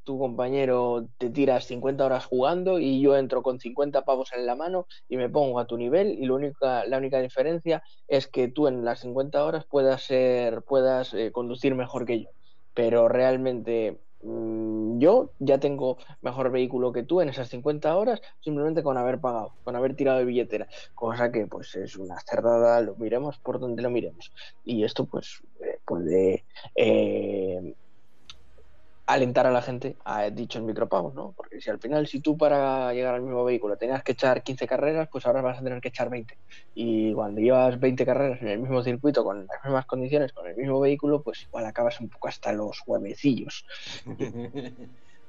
tu compañero te tiras 50 horas jugando y yo entro con 50 pavos en la mano y me pongo a tu nivel y lo única, la única diferencia es que tú en las 50 horas puedas, ser, puedas eh, conducir mejor que yo. Pero realmente Mm, yo ya tengo mejor vehículo que tú en esas 50 horas simplemente con haber pagado, con haber tirado de billetera, cosa que pues es una cerdada, lo miremos por donde lo miremos. Y esto pues eh, puede eh, alentar a la gente a dichos micropagos, ¿no? Porque si al final, si tú para llegar al mismo vehículo tenías que echar 15 carreras, pues ahora vas a tener que echar 20. Y cuando llevas 20 carreras en el mismo circuito, con las mismas condiciones, con el mismo vehículo, pues igual acabas un poco hasta los huevecillos.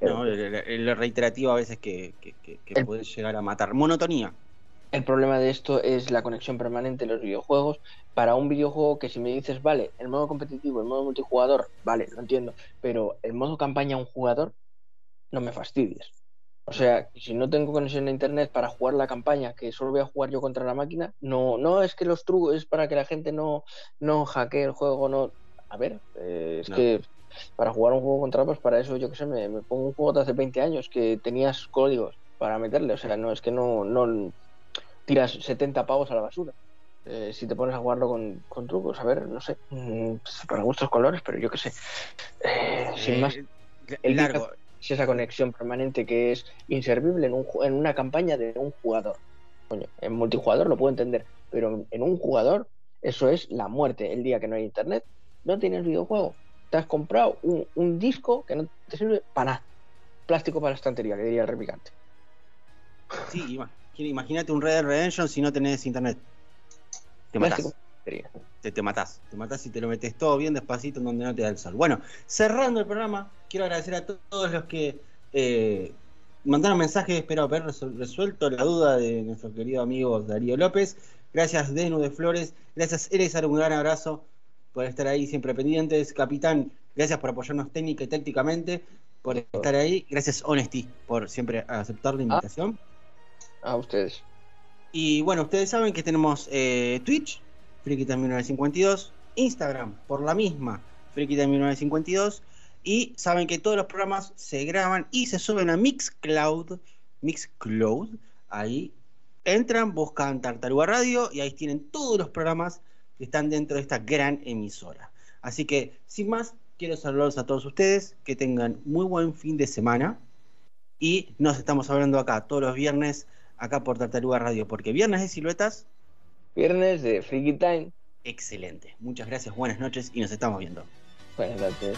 no, lo reiterativo a veces que, que, que, puede llegar a matar. Monotonía. El problema de esto es la conexión permanente en los videojuegos. Para un videojuego que si me dices, vale, el modo competitivo, el modo multijugador, vale, lo entiendo, pero el modo campaña un jugador, no me fastidies. O sea, si no tengo conexión a internet para jugar la campaña, que solo voy a jugar yo contra la máquina, no, no es que los trucos es para que la gente no, no hackee el juego, no. A ver, eh, es que para jugar un juego contra pues para eso yo que sé, me, me, pongo un juego de hace 20 años que tenías códigos para meterle, o sea, no es que no, no tiras 70 pavos a la basura. Eh, si te pones a jugarlo con, trucos, a ver, no sé, mm, para gustos colores, pero yo qué sé. Eh, sin más. largo. es esa conexión permanente que es inservible en, un, en una campaña de un jugador. Coño, en multijugador lo puedo entender, pero en un jugador eso es la muerte. El día que no hay internet, no tienes videojuego. Te has comprado un, disco que no te sirve para nada. Plástico para la estantería, que diría el replicante. Sí, imagínate un Red Dead Redemption si no tenés internet. Te matás. Te, te matás. Te matás y te lo metes todo bien despacito en donde no te da el sol. Bueno, cerrando el programa, quiero agradecer a todos los que eh, mandaron mensajes. Espero haber resuelto la duda de nuestro querido amigo Darío López. Gracias, Denu de Flores. Gracias, Elezar. Un gran abrazo por estar ahí siempre pendientes. Capitán, gracias por apoyarnos técnica y tácticamente, por estar ahí. Gracias, Honesty, por siempre aceptar la invitación. A ustedes. Y bueno, ustedes saben que tenemos eh, Twitch, FrikiTime1952, Instagram, por la misma, FrikiTime1952, y saben que todos los programas se graban y se suben a Mixcloud, Mixcloud, ahí entran, buscan Tartaruga Radio y ahí tienen todos los programas que están dentro de esta gran emisora. Así que, sin más, quiero saludarlos a todos ustedes, que tengan muy buen fin de semana y nos estamos hablando acá todos los viernes, acá por Tartaruga Radio, porque viernes de siluetas. Viernes de Freaky Time. Excelente. Muchas gracias, buenas noches y nos estamos viendo. Buenas noches.